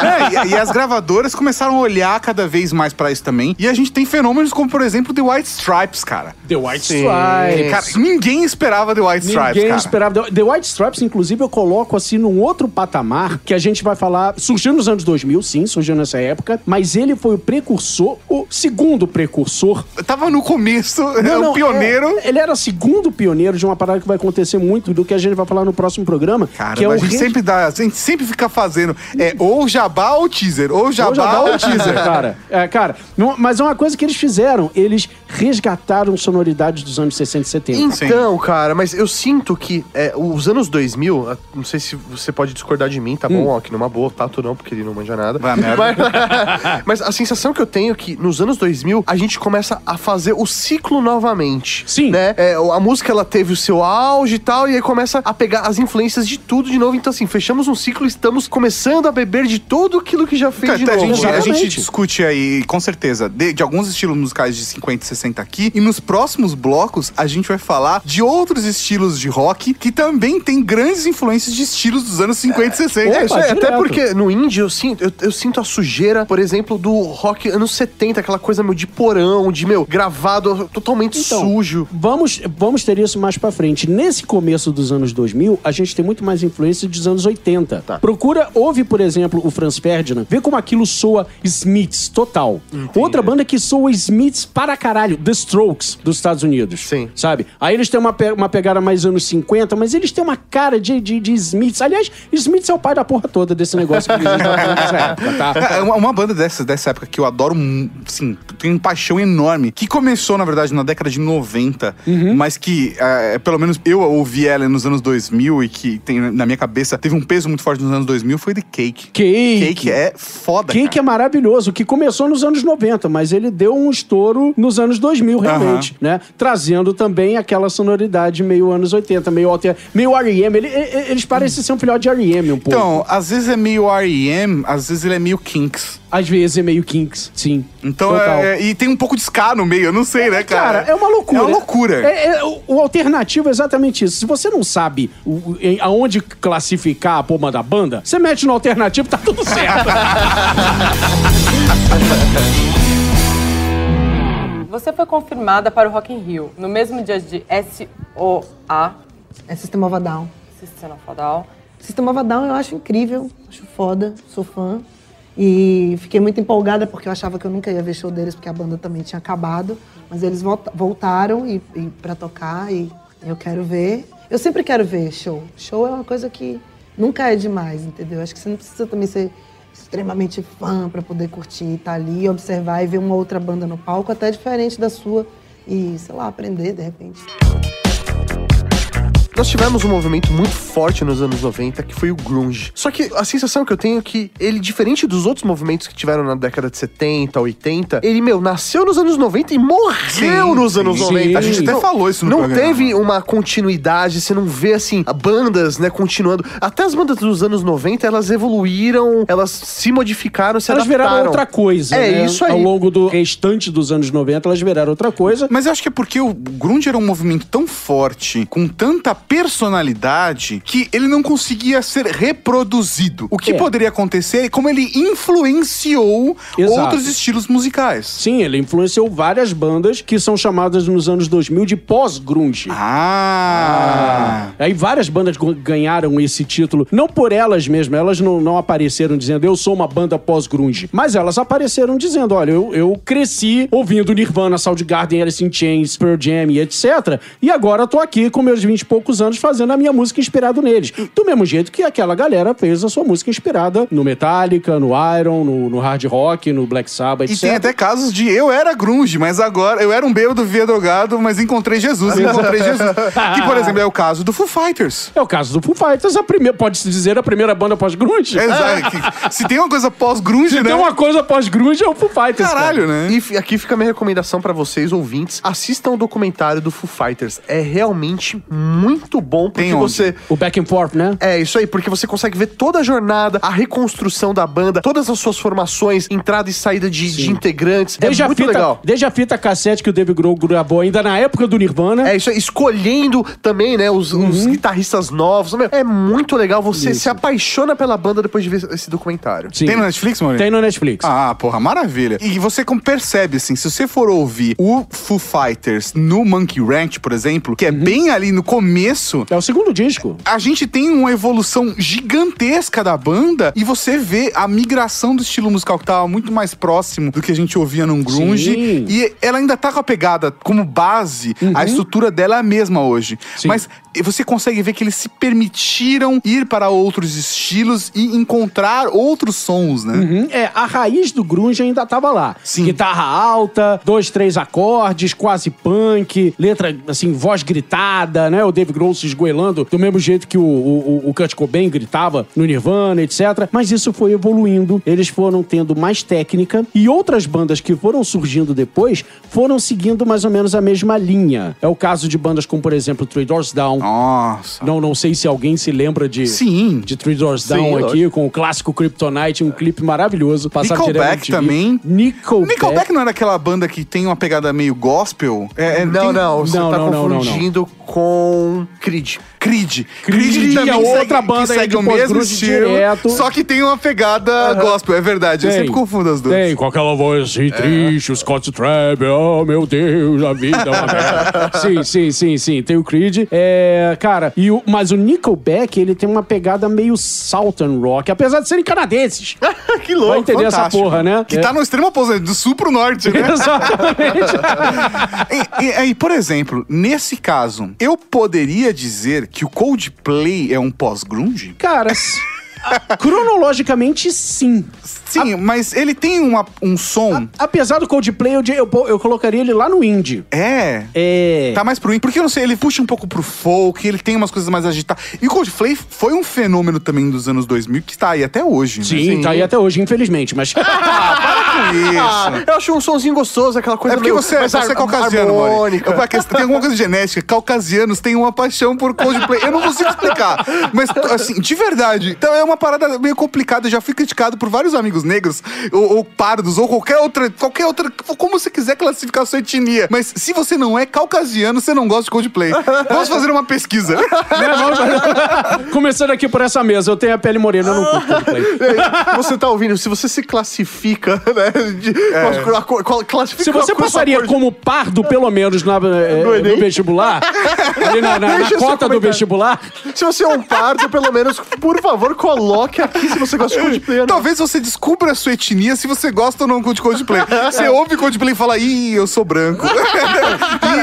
S1: É, e, e as gravadoras começaram a olhar cada vez mais pra isso também. E a gente tem fenômenos como, por exemplo, The White Stripes, cara.
S3: The White
S2: Sim.
S3: Stripes.
S1: Cara, ninguém esperava The White Stripes,
S3: Ninguém
S1: cara.
S3: esperava. The- The White Stripes, inclusive, eu coloco assim num outro patamar que a gente vai falar. Surgiu nos anos 2000, sim, surgiu nessa época, mas ele foi o precursor, o segundo precursor
S1: Tava no começo, é
S3: Não,
S1: o
S3: não,
S1: pioneiro.
S3: é- ele era segundo pioneiro de uma parada que vai acontecer muito do que a gente vai falar no próximo programa.
S1: Cara,
S3: que é o
S1: a gente
S3: re-
S1: sempre dá, a gente sempre fica fazendo é ou jabá ou teaser, ou jabá
S3: Ou já dá
S1: ou
S3: o teaser, cara. É, cara, não- mas é uma coisa que eles fizeram. Eles resgataram sonoridades dos anos 60 e 70.
S2: Então, cara, mas eu sinto que é, os anos 2000, ah, não sei se você pode discordar de mim, tá bom? Ó, que numa boa, Tato não, porque ele não manja nada.
S1: Vai merda.
S2: Mas, mas a sensação que eu tenho é que nos anos 2000 a gente começa a fazer o ciclo novamente.
S3: Sim.
S2: Né? É, a música ela teve o seu auge e tal, e aí começa a pegar as influências de tudo de novo. Então, assim, fechamos um ciclo e estamos começando a beber de tudo aquilo que já fez de
S1: Então, a,
S2: novo.
S1: gente,
S2: né?
S1: a gente discute aí, com certeza, de, de alguns estilos musicais de 50 e 60 aqui. E nos próximos blocos, a gente vai falar de outros estilos de rock que também tem grandes influências de estilos dos anos 50 e 60.
S2: É, isso aí, até porque no indie eu sinto, eu, eu sinto a sujeira, por exemplo, do rock anos 70, aquela coisa, meu, de porão, de, meu, gravado totalmente
S3: Então,
S2: sujo.
S3: Vamos, vamos ter isso mais pra frente. Nesse começo dos anos 2000, a gente tem muito mais influência dos anos 80.
S2: Tá.
S3: Procura, ouve, por exemplo, o Franz Ferdinand, vê como aquilo soa Smiths total. Outra banda que soa Smiths para caralho, The Strokes, dos Estados Unidos.
S2: Sim.
S3: Sabe? Aí eles têm uma, pe- uma pegada mais anos 50, mas eles têm uma cara de, de, de Smiths. Aliás, Smiths é o pai da porra toda desse negócio que eles nessa época, tá?
S1: É, uma, uma banda dessa, dessa época que eu adoro, assim, tenho paixão enorme, que começou, na verdade, na década de 90,
S3: Uhum.
S1: mas que, é, pelo menos eu ouvi ela nos anos 2000 e que tem na minha cabeça, teve um peso muito forte nos anos 2000, foi The Cake.
S3: Cake.
S1: Cake é foda,
S3: Cake é
S1: cara.
S3: maravilhoso, que começou nos anos 90, mas ele deu um estouro nos anos 2000, realmente, né? Trazendo também aquela sonoridade meio anos 80, meio alter, meio R.E.M. Ele- eles parecem ser um filhote de R.E.M. um pouco.
S1: Então, às vezes é meio R.E.M., às vezes ele é meio Kinks.
S3: Às vezes é meio Kinks, sim.
S1: Então,
S3: Total.
S1: é, e tem um pouco de ska no meio, eu não sei, né, cara?
S3: Cara, é uma loucura.
S1: É uma loucura.
S3: É- é- o, o alternativo é exatamente isso. Se você não sabe o- em- aonde classificar a pomba da banda, você mete no alternativo, tá tudo certo.
S10: Você foi confirmada para o Rock in Rio no mesmo dia de SOA,
S11: É System of a Down.
S10: System of a Down.
S11: System of a Down eu acho incrível, acho foda, sou fã. E fiquei muito empolgada porque eu achava que eu nunca ia ver show deles porque a banda também tinha acabado. Mas eles volta- voltaram e, e para tocar e eu quero ver. Eu sempre quero ver show. Show é uma coisa que nunca é demais, entendeu? Acho que você não precisa também ser extremamente fã para poder curtir, estar ali, observar e ver uma outra banda no palco, até diferente da sua, e, sei lá, aprender de repente.
S2: Nós tivemos um movimento muito forte nos anos 90, que foi o grunge. Só que a sensação que eu tenho é que ele, diferente dos outros movimentos que tiveram na década de 70, 80, ele, meu, nasceu nos anos 90 e morreu
S1: Sim,
S2: nos anos
S1: sim.
S2: 90.
S1: A gente até
S2: Não-
S1: falou isso no
S2: Não
S1: programa.
S2: teve uma continuidade, você não vê, assim, bandas, né, continuando. Até as bandas dos anos 90, elas evoluíram, elas se modificaram, se
S3: Elas
S2: adaptaram.
S3: viraram outra coisa,
S2: É,
S3: né?
S2: isso aí.
S3: Ao longo do restante dos anos 90, elas viraram outra coisa.
S1: Mas eu acho que é porque o grunge era um movimento tão forte, com tanta personalidade, que ele não conseguia ser reproduzido. O que
S3: É.
S1: poderia acontecer é como ele influenciou
S3: Exato.
S1: outros estilos musicais.
S3: Sim, ele influenciou várias bandas que são chamadas nos anos 2000 de pós-grunge.
S1: Ah!
S3: Aí várias bandas ganharam esse título, não por elas mesmas, elas não, não apareceram dizendo eu sou uma banda pós-grunge, mas elas apareceram dizendo, olha, eu, eu cresci ouvindo Nirvana, Soundgarden, Alice in Chains, Pearl Jam e etc. E agora tô aqui com meus 20 e poucos anos fazendo a minha música inspirada neles. Do mesmo jeito que aquela galera fez a sua música inspirada no Metallica, no Iron, no, no hard rock, no Black Sabbath,
S1: E
S3: etc.
S1: tem até casos de eu era grunge, mas agora eu era um bêbado, via drogado, mas encontrei Jesus, encontrei Jesus. Que, por exemplo, é o caso do Foo Fighters.
S3: É o caso do Foo Fighters, a primeira, pode-se dizer a primeira banda pós-grunge.
S1: Exato. Que- Se tem uma coisa pós-grunge,
S3: Se
S1: né?
S3: tem uma coisa pós-grunge, é o Foo Fighters.
S1: Caralho, né?
S2: E aqui fica a minha recomendação pra vocês, ouvintes. Assistam o documentário do Foo Fighters. É realmente muito bom, porque
S1: Tem onde?
S2: você...
S3: O back and forth, né?
S2: É, isso aí, porque você consegue ver toda a jornada, a reconstrução da banda, todas as suas formações, entrada e saída de, de integrantes.
S3: Desde,
S2: é
S3: a
S2: muito
S3: fita,
S2: legal.
S3: desde a fita cassete que o Dave Grohl gravou ainda na época do Nirvana.
S2: É isso aí, escolhendo também, né, os, os guitarristas novos. É muito legal, você se apaixona pela banda depois de ver esse documentário.
S3: Sim.
S1: Tem no Netflix, Maurício?
S3: Tem no Netflix.
S1: Ah, porra, maravilha. E você percebe, assim, se você for ouvir o Foo Fighters no Monkey Ranch, por exemplo, que é bem ali no começo,
S3: É o segundo disco.
S1: a gente tem uma evolução gigantesca da banda e você vê a migração do estilo musical que tava muito mais próximo do que a gente ouvia num grunge.
S3: Sim.
S1: E ela ainda tá com a pegada como base, a estrutura dela é a mesma hoje.
S3: Sim.
S1: Mas você consegue ver que eles se permitiram ir para outros estilos e encontrar outros sons, né?
S3: Uhum. É, a raiz do grunge ainda tava lá.
S1: Sim.
S3: Guitarra alta, dois, três acordes, quase punk, letra, assim, voz gritada, né? O Dave Grohl se esgoelando do mesmo jeito que o, o, o Kurt Cobain gritava no Nirvana, etc. Mas isso foi evoluindo, eles foram tendo mais técnica e outras bandas que foram surgindo depois foram seguindo mais ou menos a mesma linha. É o caso de bandas como, por exemplo, Three Doors Down.
S1: Nossa.
S3: Não, não sei se alguém se lembra de,
S1: Sim.
S3: de Three Doors
S2: Sim,
S3: Down aqui,
S2: lógico.
S3: com o clássico Kryptonite, um clipe maravilhoso. Passado
S1: Nickelback também.
S3: Nickelback.
S1: Nickelback não era aquela banda que tem uma pegada meio gospel? É, é-
S2: Não,
S1: tem-
S2: não, você
S3: Não,
S2: tá
S3: não, não, não, não.
S2: confundindo com Creed.
S1: Creed.
S3: Creed é outra banda
S1: que segue o mesmo estilo,
S3: direto.
S1: só que tem uma pegada gospel, é verdade. Eu
S3: Tem.
S1: sempre confundo as duas.
S3: Tem, com aquela voz assim, triste, o Scott Trapp, oh meu Deus, a vida é uma merda. sim, sim, sim, sim, tem o Creed. É, cara, e o, mas o Nickelback, ele tem uma pegada meio Southern Rock, apesar de serem canadenses.
S2: que louco.
S3: Vai entender essa
S1: Fantástico.
S3: porra, né?
S1: Que
S3: É.
S1: tá no extremo oposto, do sul pro norte, né?
S3: Exatamente.
S1: e, e aí, por exemplo, nesse caso, eu poderia dizer que o Coldplay é um pós-grunge?
S3: Cara, s- a- cronologicamente sim.
S1: Sim, mas ele tem uma, um som...
S3: Apesar do Coldplay, eu, eu, eu colocaria ele lá no indie.
S1: É...
S3: É.
S1: Tá mais pro indie. Porque eu não sei, ele puxa um pouco pro folk, ele tem umas coisas mais agitadas. E o Coldplay foi um fenômeno também dos anos 2000 que tá aí até hoje, né?
S3: Sim, tá aí até hoje, infelizmente, mas.
S1: Com isso.
S2: Ah, eu acho um sonzinho gostoso, aquela coisa
S1: É porque
S2: meio
S1: você,
S2: mais
S1: você é
S2: har-
S1: caucasiano,
S2: harmônica.
S1: É porque Tem alguma coisa genética. Caucasianos têm uma paixão por Coldplay. Eu não consigo explicar. Mas, assim, de verdade. Então é uma parada meio complicada. Eu já fui criticado por vários amigos negros, ou, ou pardos, ou qualquer outra, qualquer outra. Como você quiser classificar a sua etnia. Mas se você não é caucasiano, você não gosta de Coldplay. Vamos fazer uma pesquisa.
S3: Começando aqui por essa mesa, eu tenho a pele morena, eu não curto Coldplay.
S2: Você tá ouvindo, se você se classifica, né? de- com a cor- qual- classifica
S3: Se você passaria como pardo, pelo menos, na, eh,
S2: No
S3: no, vestibular, ali na, na- na cota do vestibular,
S2: Se você é um pardo, pelo menos, por favor, coloque coloque aqui se você gosta de Coldplay ou não.
S1: Talvez você descubra a sua etnia se você gosta ou não de Coldplay. Você ouve Coldplay e fala, ih, eu sou branco.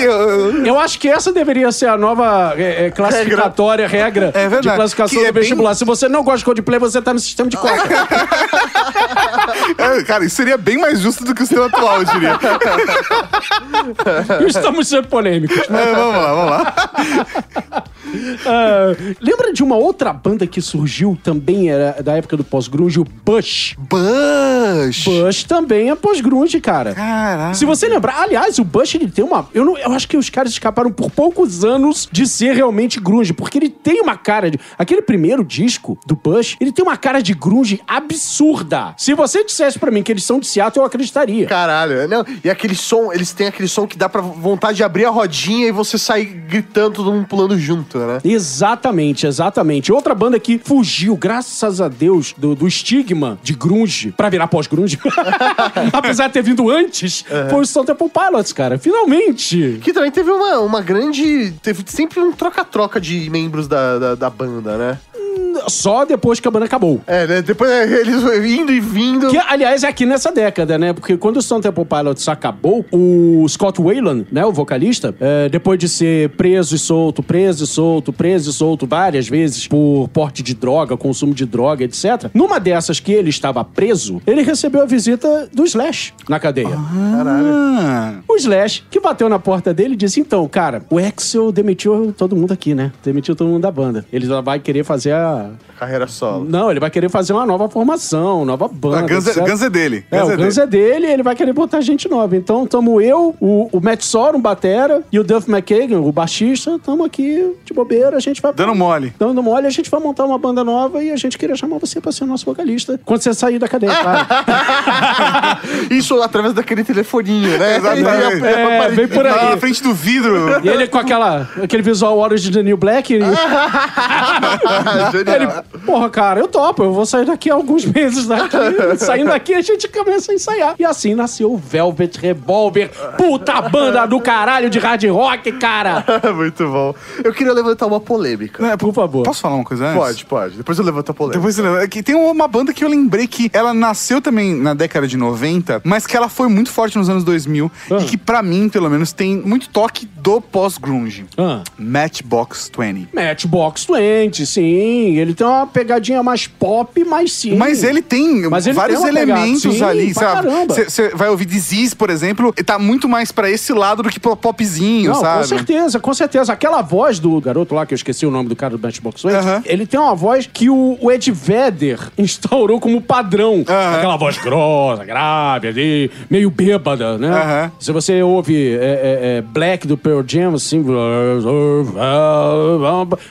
S1: Eu-
S3: Eu acho que essa deveria ser a nova é, é, classificatória regra,
S1: É
S3: de classificação
S1: Que é
S3: do vestibular.
S1: bem-
S3: Se você não gosta de Coldplay, você tá no sistema de cota.
S1: É, cara, isso seria bem mais justo do que o sistema atual, eu diria.
S3: Estamos sendo polêmicos.
S1: É, vamos lá, vamos lá.
S3: Ah, lembra de uma outra banda que surgiu também era da época do pós-grunge, o Bush?
S1: Bush.
S3: Bush também é pós-grunge, cara.
S1: Caraca.
S3: Se você lembrar, aliás, o Bush ele tem uma. Eu, não, eu acho que os caras escaparam por poucos anos de ser realmente grunge, porque ele tem uma cara de. Aquele primeiro disco do Bush, ele tem uma cara de grunge absurda. Se você dissesse pra mim que eles são de Seattle, eu acreditaria.
S2: Caralho, não. E aquele som, eles têm aquele som que dá pra vontade de abrir a rodinha e você sair gritando, todo mundo pulando junto, né?
S3: Exatamente, exatamente. Outra banda que fugiu, graças a Deus, do, do estigma de grunge pra virar pós-grunge, apesar de ter vindo antes, foi o Stone Temple Pilots, cara. Finalmente!
S2: Que também teve uma, uma grande. Teve sempre um troca-troca de membros da, da, da banda, né?
S3: Só depois que a banda acabou.
S2: É, né? Depois é, eles indo e vindo.
S3: Que, aliás, é aqui nessa década, né? Porque quando o Stone Temple Pilots acabou, o Scott Wayland, né, o vocalista, é, depois de ser preso e solto, preso e solto, preso e solto várias vezes por porte de droga, consumo de droga, etc. Numa dessas que ele estava preso, ele recebeu a visita do Slash na cadeia.
S1: Ah,
S3: O Slash, que bateu na porta dele e disse: Então, cara, o Axel demitiu todo mundo aqui, né? Demitiu todo mundo da banda. Ele já vai querer fazer a.
S2: Carreira solo.
S3: Não, ele vai querer fazer uma nova formação, nova banda.
S1: a Guns, é, Guns é dele.
S3: É,
S1: Guns
S3: o Guns é dele e ele vai querer botar gente nova. Então, tamo eu, o, o Matt Sorum, batera, e o Duff McKagan, o baixista, tamo aqui de bobeira, a gente vai...
S1: Dando mole.
S3: Dando mole, a gente vai montar uma banda nova e a gente queria chamar você pra ser o nosso vocalista. Quando você sair da cadeia, claro.
S2: Isso através daquele telefoninho, né?
S1: Exatamente.
S3: É, vem por
S1: Tá
S3: aí.
S1: na frente do vidro.
S3: E ele com aquela, aquele visual Orange de New Black. Ele, ele, porra, cara, eu topo. Eu vou sair daqui alguns meses daqui. Saindo daqui, a gente começa a ensaiar. E assim nasceu o Velvet Revolver. Puta banda do caralho de hard rock, cara.
S2: Muito bom. Eu queria levantar uma polêmica.
S1: É,
S3: Por favor.
S1: Posso falar uma coisa antes?
S2: Pode, pode. Depois eu levanto a polêmica.
S1: Depois você lembra. É que tem uma banda que eu lembrei que ela nasceu também na década de 90, mas que ela foi muito forte nos anos 2000
S3: Ah.
S1: e que pra mim, pelo menos, tem muito toque do pós-grunge.
S3: Ah.
S1: Matchbox 20.
S3: Matchbox 20, sim. Ele tem uma pegadinha mais pop, mas sim.
S1: Mas ele tem
S3: Mas ele
S1: vários
S3: tem
S1: elementos
S3: sim,
S1: ali, sabe? Você vai ouvir Disease, por exemplo, e tá muito mais pra esse lado do que pro popzinho,
S3: Não,
S1: sabe?
S3: com certeza, com certeza. Aquela voz do garoto lá, que eu esqueci o nome do cara do Matchbox 20,
S1: Aham.
S3: ele tem uma voz que o, o Ed Vedder instaurou como padrão.
S1: Aham.
S3: Aquela voz grossa, grave ali, meio bêbada, né?
S1: Aham.
S3: Se você ouve é, é, é, Black do Pearl Jam, assim...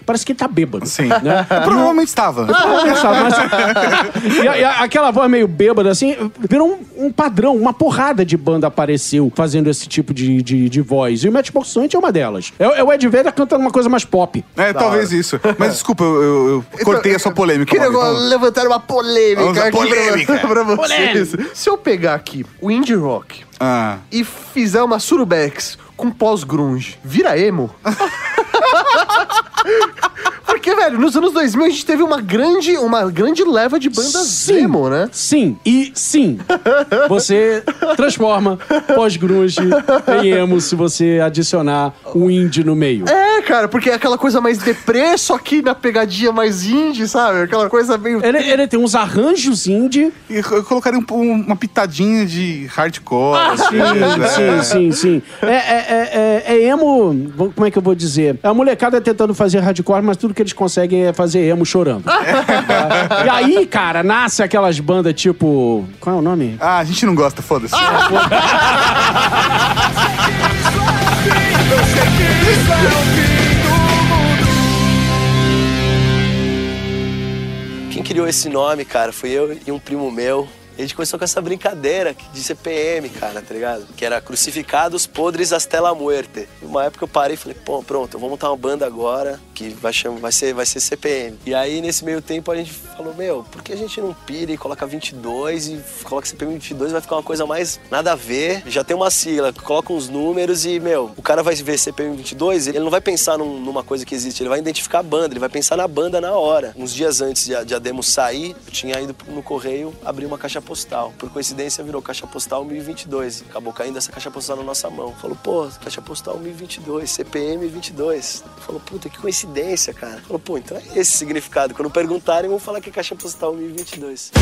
S3: Parece que ele tá bêbado.
S1: Sim.
S3: Né?
S1: Provavelmente estava.
S3: Mas- e, a- e a- aquela voz meio bêbada, assim, virou um, um padrão, uma porrada de banda apareceu fazendo esse tipo de, de, de voz. E o Matchbox 20 é uma delas. É, é o Ed Vedder cantando uma coisa mais pop.
S1: É, talvez isso. Mas desculpa, eu, eu- eu cortei a sua polêmica.
S2: Queria
S1: vamos.
S2: levantar uma polêmica aqui pra-
S1: polêmica.
S2: pra, vocês.
S3: Polêmica.
S2: Se eu pegar aqui o indie rock
S1: Ah.
S2: e fizer uma surubex com pós-grunge, vira emo? Porque, velho, nos anos 2000 a gente teve uma grande, uma grande leva de bandas
S3: Sim.
S2: emo, né?
S3: Sim, e sim, você transforma pós-grunge em emo se você adicionar o indie no meio.
S2: É, cara, porque é aquela coisa mais deprê, só que na pegadinha mais indie, sabe? Aquela coisa meio...
S3: Ele, ele tem uns arranjos indie.
S1: E eu colocaria um- um- uma pitadinha de hardcore.
S3: Ah,
S1: assim,
S3: sim,
S1: né?
S3: sim, sim, sim. É, é, é, é- é emo, como é que eu vou dizer? É a molecada tentando fazer hardcore, mas tudo que eles conseguem é fazer emo chorando. E aí, cara, nasce aquelas bandas tipo. Qual é o nome?
S1: Ah, a gente não gosta, foda-se.
S12: Quem criou esse nome, cara, foi eu e um primo meu. A gente começou com essa brincadeira de CPM, cara, tá ligado? Que era Crucificados Podres hasta la Muerte. Uma época eu parei e falei, pô, pronto, eu vou montar uma banda agora que vai, chamar, vai, ser, vai ser CPM. E aí, nesse meio tempo, a gente falou, meu, por que a gente não pira e coloca 22 e coloca CPM 22, vai ficar uma coisa mais nada a ver. Já tem uma sigla, coloca uns números e, meu, o cara vai ver CPM 22, ele não vai pensar num- numa coisa que existe, ele vai identificar a banda, ele vai pensar na banda na hora. Uns dias antes de a, de a demo sair, eu tinha ido no correio abrir uma caixa postal. Por coincidência, virou caixa postal 1022. Acabou caindo essa caixa postal na nossa mão. Falou, pô, caixa postal 1022, CPM 22. Falou, puta, que coincidência, cara. Falou, pô, então é esse significado. Quando perguntarem, vão falar que é caixa postal 1022.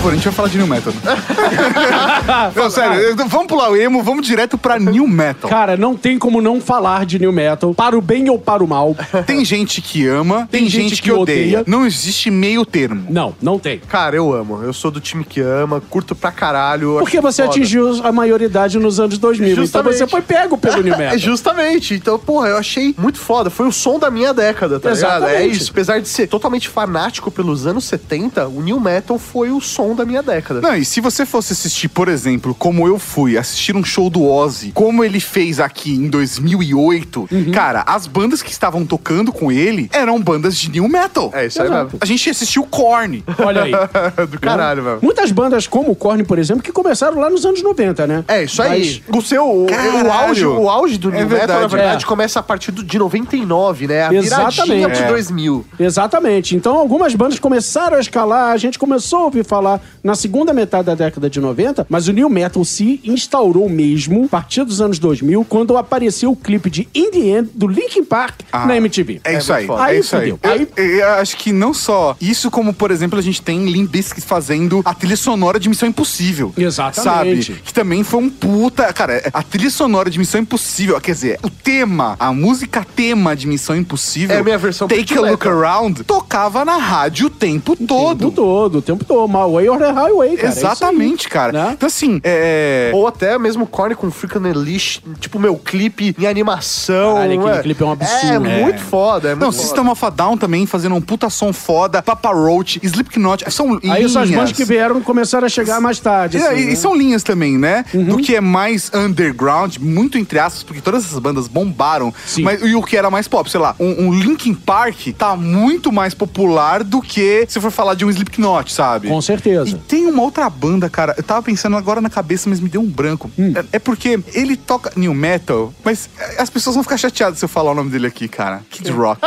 S1: Por favor, a gente vai falar de New Metal. não, sério, vamos pular o emo, vamos direto pra New Metal.
S3: Cara, não tem como não falar de New Metal, para o bem ou para o mal.
S1: Tem gente que ama, tem, gente, que, odeia. Não existe meio termo.
S3: Não, não tem.
S2: Cara, eu amo. Eu sou do time que ama, curto pra caralho.
S3: Porque você
S2: foda.
S3: atingiu a maioridade nos anos 2000.
S2: Justamente.
S3: Então você foi pego pelo New Metal.
S2: Justamente. Então, porra, eu achei muito foda. Foi o som da minha década, tá ligado? É
S3: Exatamente.
S2: isso. Apesar de ser totalmente fanático pelos anos 70, o New Metal foi o som da minha década.
S1: Não, e se você fosse assistir, por exemplo, como eu fui, assistir um show do Ozzy, como ele fez aqui em 2008,
S3: Uhum.
S1: cara, as bandas que estavam tocando com ele eram bandas de new metal.
S2: É isso aí mesmo.
S1: A gente assistiu Korn.
S3: Olha aí.
S2: Do caralho, velho.
S3: Muitas bandas como o Korn, por exemplo, que começaram lá nos anos 90, né?
S2: É, isso aí. O seu, o, auge, o auge do
S1: É
S2: New Metal, na
S1: verdade.
S2: verdade,
S3: É.
S2: começa a partir do, de 99, né? A
S3: Exatamente.
S2: viradinha de
S3: É.
S2: 2000.
S3: Exatamente. Então, algumas bandas começaram a escalar, a gente começou a ouvir falar na segunda metade da década de 90, mas o New Metal se instaurou mesmo a partir dos anos 2000, quando apareceu o clipe de In The End do Linkin Park
S1: Ah,
S3: na MTV.
S1: É isso aí,
S2: foda.
S1: é
S3: Aí
S1: isso aí. Eu,
S3: Aí-
S1: eu acho que não só isso, como, por exemplo, a gente tem Limp Bizkit fazendo a trilha sonora de Missão Impossível.
S3: Exatamente.
S1: Sabe? Que também foi um puta... Cara, a trilha sonora de Missão Impossível, quer dizer, o tema, a música tema de Missão Impossível...
S2: É a minha versão
S1: Take a. Look Around, tocava na rádio o tempo
S3: O tempo
S1: todo.
S3: todo, o tempo todo. My Way or the Highway, cara. é.
S1: Exatamente, cara.
S3: Né?
S1: Então, assim, é...
S2: Ou até mesmo Korn com Freak Unleashed, tipo, meu clipe em animação.
S3: Caralho, aquele
S2: é-
S3: clipe é um absurdo.
S2: É, muito foda, é muito
S1: Não,
S2: foda.
S1: System of a Down também fazendo um puta som foda, Papa Roach, Slipknot, são
S3: Aí essas
S1: linhas.
S3: bandas que vieram começaram a chegar mais tarde.
S1: E,
S3: assim,
S1: e
S3: né?
S1: são linhas também, né? Do que é mais underground, muito entre aspas, porque todas essas bandas bombaram.
S3: Sim.
S1: Mas, e o que era mais pop, sei lá, um, um Linkin Park tá muito mais popular do que se for falar de um Slipknot, sabe?
S3: Com certeza.
S1: E tem uma outra banda, cara, eu tava pensando agora na cabeça, mas me deu um branco.
S3: Hum.
S1: É, é porque ele toca new metal, mas é, as pessoas vão ficar chateadas se eu falar o nome dele aqui, cara. Kid Rock.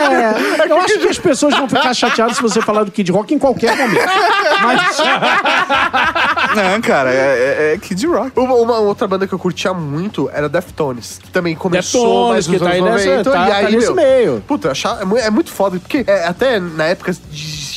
S3: É, eu acho que as pessoas vão ficar chateadas se você falar do Kid Rock em qualquer momento. Mas.
S1: Não, cara, é, é- é Kid Rock.
S2: Uma, uma outra banda que eu curtia muito era Deftones, que também começou
S3: Deftones,
S2: mais
S3: que
S2: nos
S3: tá aí
S2: anos
S3: nessa-
S2: 90,
S3: tá-
S2: e
S3: tá
S2: aí,
S3: nesse
S2: meu,
S3: meio.
S2: Puta, é, é muito foda, porque é, até na época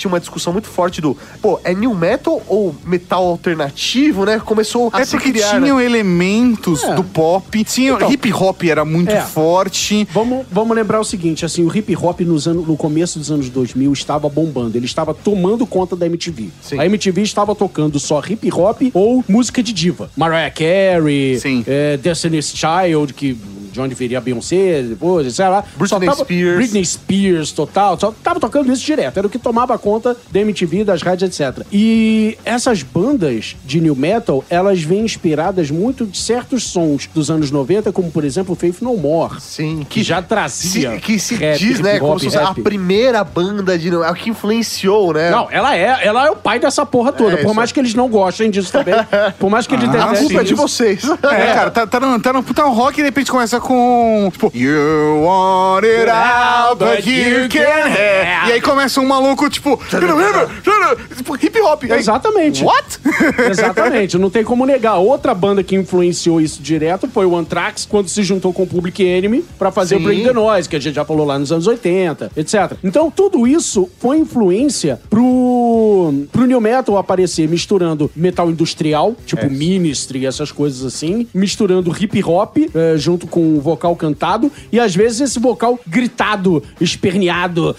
S2: existia uma discussão muito forte do, pô, é new metal ou metal alternativo, né? Começou a
S1: É
S2: se
S1: porque
S2: criar,
S1: tinham
S2: né?
S1: elementos
S3: É.
S1: do pop, tinha,
S3: Então.
S1: hip hop era muito
S3: É.
S1: forte.
S3: Vamos, vamos lembrar o seguinte, assim, o hip hop nos anos, no começo dos anos 2000 estava bombando, ele estava tomando conta da MTV.
S2: Sim.
S3: A MTV estava tocando só hip hop ou música de diva. Mariah Carey, é, Destiny's Child, que de onde viria a Beyoncé, depois, sei lá.
S2: Britney
S3: tava-
S2: Spears.
S3: Britney Spears, total. Só tava tocando isso direto. Era o que tomava conta da MTV, das rádios, etc. E essas bandas de new metal, elas vêm inspiradas muito de certos sons dos anos 90, como, por exemplo, Faith No More.
S2: Sim,
S3: Que já trazia
S2: se, que se
S3: rap,
S2: diz, né,
S3: hip
S2: como se fosse a primeira banda de é o que influenciou, né?
S3: Não, ela é, ela é o pai dessa porra toda.
S2: É,
S3: por mais que eles não gostem disso também. por mais que eles
S1: Ah,
S2: a
S3: detestem
S2: culpa é de vocês.
S1: É, cara, tá, tá, no, tá no puta rock e de repente começa com. Tipo, You want it out, but you can have. E aí começa um maluco, tipo, tipo hip hop. Aí,
S3: Exatamente.
S1: What?
S3: Exatamente, não tem como negar. Outra banda que influenciou isso direto foi o Anthrax, quando se juntou com o Public Enemy pra fazer
S2: Sim.
S3: o Bring the Noise, que a gente já falou lá nos anos 80, etc. Então, tudo isso foi influência pro, pro New Metal aparecer misturando metal industrial, tipo Ministry, essas coisas assim, misturando hip hop eh, junto com o vocal cantado e às vezes esse vocal gritado, esperneado.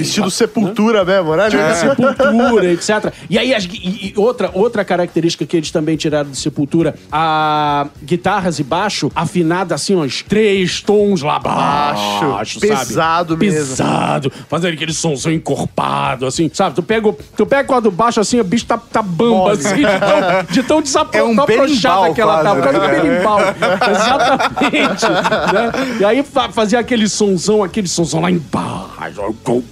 S2: Estilo Sepultura mesmo, né?
S3: Tipo, Sepultura, etc. E aí, as e- e outra, outra característica que eles também tiraram de Sepultura, a guitarras e baixo afinada assim, uns três tons lá baixo,
S2: Baixo,
S3: sabe?
S2: pesado mesmo.
S3: Pesado, fazendo aquele somzão encorpado, assim, sabe? Tu pega, o- tu pega o do baixo assim, o bicho tá, tá bamba,
S2: Mole.
S3: assim, de tão, de tão
S1: É um berimbau
S3: que ela tá. causa do
S1: né?
S3: berimbau. Exatamente. né? E aí fa- fazia aquele sonzão, aquele sonzão lá embaixo. I don't go.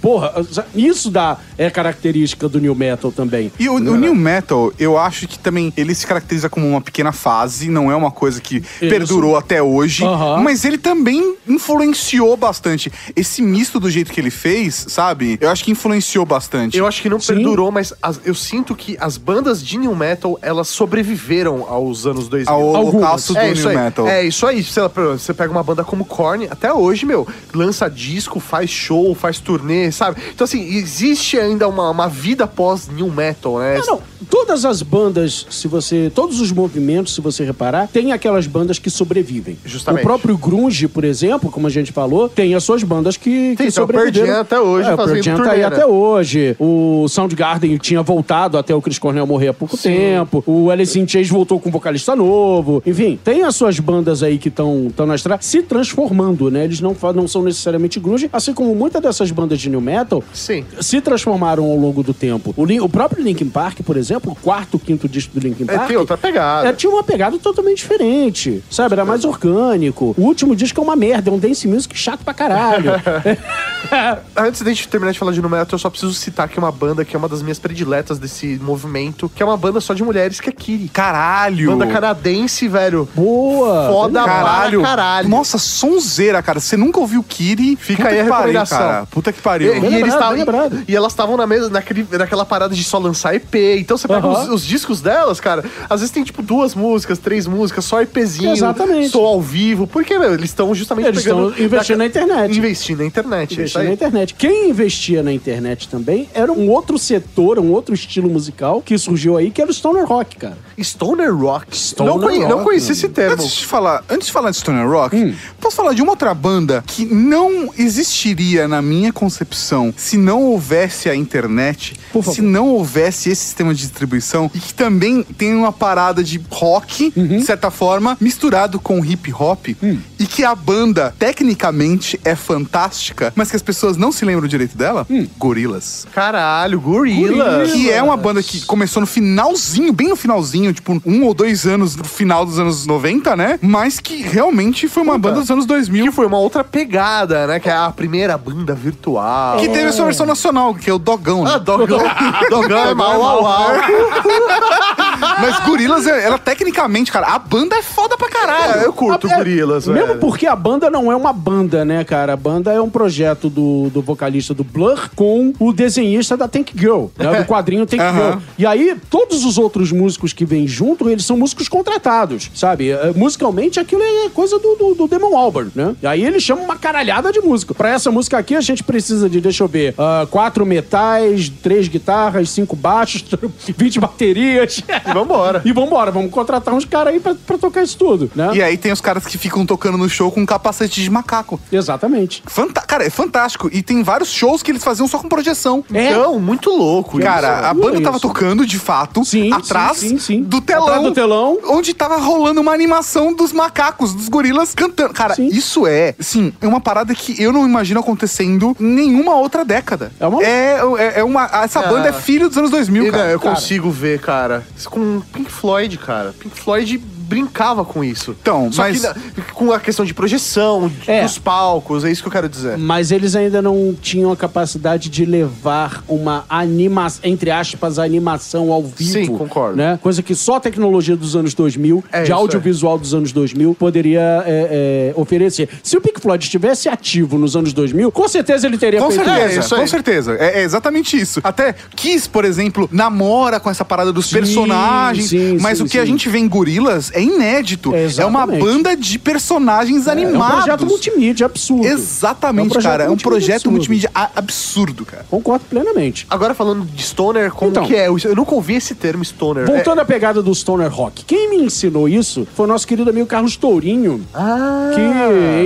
S3: Porra, isso dá, é característica do new metal também.
S1: E o, o New Metal, eu acho que também ele se caracteriza como uma pequena fase, não é uma coisa que perdurou até hoje,
S3: Aham.
S1: mas ele também influenciou bastante. Esse misto do jeito que ele fez, sabe? Eu acho que influenciou bastante.
S2: Eu acho que não perdurou, mas as- eu sinto que as bandas de new metal, elas sobreviveram aos anos 2000.
S1: Ao holocausto do
S2: é, isso
S1: new metal.
S2: É, isso aí. Você pega uma banda como Korn, até hoje, meu, lança disco, faz show, faz turnê, sabe? Então, assim, existe ainda uma, uma vida pós new metal, né?
S3: Não, não. Todas as bandas, se você. Todos os movimentos, se você reparar, tem aquelas bandas que sobrevivem.
S2: Justamente.
S3: O próprio Grunge, por exemplo, como a gente falou, tem as suas bandas que,
S2: Tem,
S3: que
S2: tem o Pearl
S3: sobreviveram.
S2: Jam até hoje
S3: é, o
S2: fazendo
S3: tá
S2: turnê,
S3: aí
S2: né?
S3: até hoje. O Soundgarden tinha voltado até o Chris Cornell morrer há pouco tempo. O Alice in Chains voltou com um vocalista novo. Enfim, tem as suas bandas aí que estão na estrada se transformando, né? Eles não, não são necessariamente grunge, assim como muitas dessas bandas de new metal
S2: Sim.
S3: se transformaram ao longo do tempo. O, o próprio Linkin Park, por exemplo, o quarto, quinto disco do Linkin
S2: É,
S3: Park.
S2: tem outra pegada.
S3: é, tinha uma pegada totalmente diferente, sabe? Era mais orgânico. O último disco é uma merda, é um dance music chato pra caralho.
S2: Antes da gente terminar de falar de nu metal, eu só preciso citar aqui uma banda que é uma das minhas prediletas desse movimento, que é uma banda só de mulheres, que é Kiri.
S1: Caralho!
S2: Banda canadense, velho.
S3: Boa!
S2: Foda
S1: Caralho.
S2: caralho.
S1: Nossa, sonzeira, cara. Você nunca ouviu Kiri?
S2: Fica
S1: Puta
S2: aí a
S1: que pariu,
S2: recomendação.
S1: cara. Puta que pariu.
S2: E, e
S3: Bem
S2: eles
S3: lembrado,
S2: tavam-
S3: lembrado.
S2: e elas estavam na mesa, naquele, naquela parada de só lançar EP. Então você pega
S3: Aham.
S2: os, os discos delas, cara. Às vezes tem tipo duas músicas, três músicas, só EPzinho.
S3: Exatamente.
S2: Só ao vivo. Porque, meu, eles estão justamente
S3: Eles
S2: pegando.
S3: estão investindo na internet.
S2: Investindo na internet. é aí.
S3: na internet. Quem investia na internet também era um outro setor, um outro estilo musical que surgiu aí, que era o Stoner Rock, cara.
S2: Stoner Rock.
S3: Stoner
S2: não, conhe-
S3: Rock,
S2: não conheci esse termo.
S1: Antes de falar, antes de falar de Stoner Rock,
S3: Hum.
S1: posso falar de uma outra banda que não existiria na minha concepção se não houvesse a internet, se não houvesse esse sistema de distribuição e que também tem uma parada de rock,
S3: Uhum.
S1: de certa forma, misturado com hip hop
S3: Hum.
S1: e que a banda tecnicamente é fantástica, mas que as pessoas não se lembram direito dela?
S3: Hum.
S1: Gorilas.
S2: Caralho, Gorilla.
S1: Que é uma banda que começou no finalzinho, bem no finalzinho, tipo um ou dois anos no final dos anos 90, né? Mas que realmente foi uma banda dos anos 2000.
S2: Que foi uma outra pegada, né? Que é a primeira banda virtual.
S1: Que teve a sua versão nacional, que é o Dogão, né?
S2: Ah, Dogão. Dogão é mal, mal, mal.
S1: Mas Gorilas, é- ela tecnicamente, cara, a banda é foda pra caralho.
S2: É, eu curto
S3: É,
S2: Gorilas, velho.
S3: Mesmo porque a banda não é uma banda, né, cara? A banda é um projeto do, do vocalista do Blur com o desenhista da Tank Girl, né? Do quadrinho Tank
S1: Aham.
S3: Girl. E aí, todos os outros músicos que vêm junto, eles são músicos contratados, sabe? É, Musicalmente, aquilo é coisa do, do, do Damon Albarn, né? E aí eles chamam uma caralhada de música. Pra essa música aqui, a gente precisa de, deixa eu ver, ah, quatro metais, três guitarras, cinco baixos, 20 baterias.
S2: E vambora.
S3: E vambora, vamos contratar uns caras aí pra, pra tocar isso tudo, né?
S1: E aí tem os caras que ficam tocando no show com um capacete de macaco.
S3: Exatamente.
S1: Fanta cara, é fantástico. E tem vários shows que eles faziam só com projeção.
S3: É.
S2: Então, muito louco. isso.
S1: Cara, a banda tava tocando de fato
S3: Sim,
S1: atrás
S3: sim, sim, sim.
S1: do telão.
S3: Atrás do telão.
S1: Onde tava rolando uma animação dos macacos, dos gorilas cantando. Cara,
S3: Sim.
S1: isso é, sim, é uma parada que eu não imagino acontecendo em nenhuma outra década.
S3: É uma-
S1: É, é, é uma. Essa
S2: Ah.
S1: banda é filho dos anos 2000,
S2: E,
S1: cara.
S2: né, eu
S3: cara.
S2: consigo ver, cara. isso Com Pink Floyd, cara. Pink Floyd brincava com isso.
S1: Então,
S2: Só
S1: mas-
S2: que com a questão de projeção,
S3: É.
S2: dos palcos, é isso que eu quero dizer.
S3: Mas eles ainda não tinham a capacidade de levar uma animação, entre aspas, animação ao vivo.
S2: Sim, concordo.
S3: Né? Coisa que só a tecnologia dos anos 2000,
S2: É
S3: de audiovisual dos anos 2000, poderia é, é, oferecer. Se o Pink Floyd estivesse ativo nos anos 2000, com certeza ele teria
S1: Com
S3: feito
S1: certeza, com certeza. É, é exatamente isso. Até Kiss, por exemplo, namora com essa parada dos
S3: Sim,
S1: personagens.
S3: sim,
S1: mas
S3: sim,
S1: o que a gente vê em Gorilas é é inédito. É, uma
S3: Exatamente.
S1: banda de personagens
S3: É um
S1: animados.
S3: projeto multimídia absurdo.
S1: Exatamente,
S3: É um
S1: cara. É um projeto multimídia a- absurdo, cara.
S3: Concordo plenamente.
S2: Agora falando de stoner, como
S3: Então.
S2: que é? Eu nunca ouvi esse termo stoner.
S3: Voltando à pegada do Stoner Rock, quem me ensinou isso foi o nosso querido amigo Carlos Tourinho,
S2: Ah.
S3: que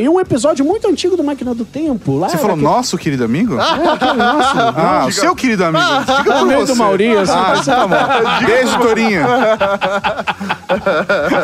S3: em um episódio muito antigo do Máquina do Tempo, lá
S1: Você falou
S3: naquele-
S1: nosso querido amigo?
S3: É, aquele nosso.
S1: Ah, o seu querido amigo. Diga por
S3: Também do
S1: você.
S3: Maurinho, assim,
S1: Ah,
S3: mas-
S1: tá bom. Beijo, Torinho.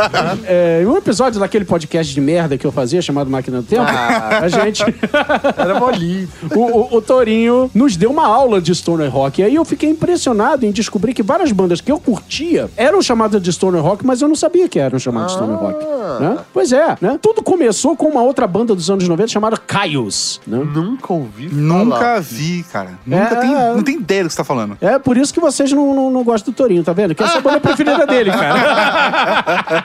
S3: É, em um episódio daquele podcast de merda que eu fazia, chamado Máquina do Tempo, a gente.
S2: Era molinho.
S3: o, o, o Torinho nos deu uma aula de Stoner Rock. E aí eu fiquei impressionado em descobrir que várias bandas que eu curtia eram chamadas de Stoner Rock, mas eu não sabia que eram chamadas de Stoner Rock. né? Pois é, né? Tudo começou com uma outra banda dos anos 90 chamada Caius. Né?
S2: Nunca ouvi
S1: Nunca vi, cara. Nunca
S3: É,
S1: tem,
S3: é.
S1: não tem ideia do que você tá falando.
S3: É por isso que vocês não, não, não gostam do Torinho, tá vendo? Que essa é a banda preferida dele, cara.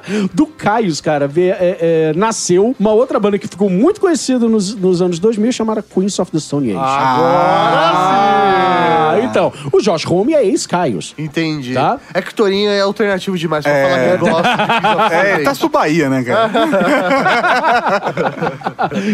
S3: Do Caius, cara, vê- é, é, nasceu uma outra banda que ficou muito conhecida nos, nos anos 2000, chamada Queens of the Stone Age. Ah, então, o Josh Homme é ex-Caius.
S2: Entendi.
S3: Tá?
S2: É que o Torinho é alternativo demais pra
S1: É.
S2: falar que de Queens of
S1: É, tá Bahia, né, cara?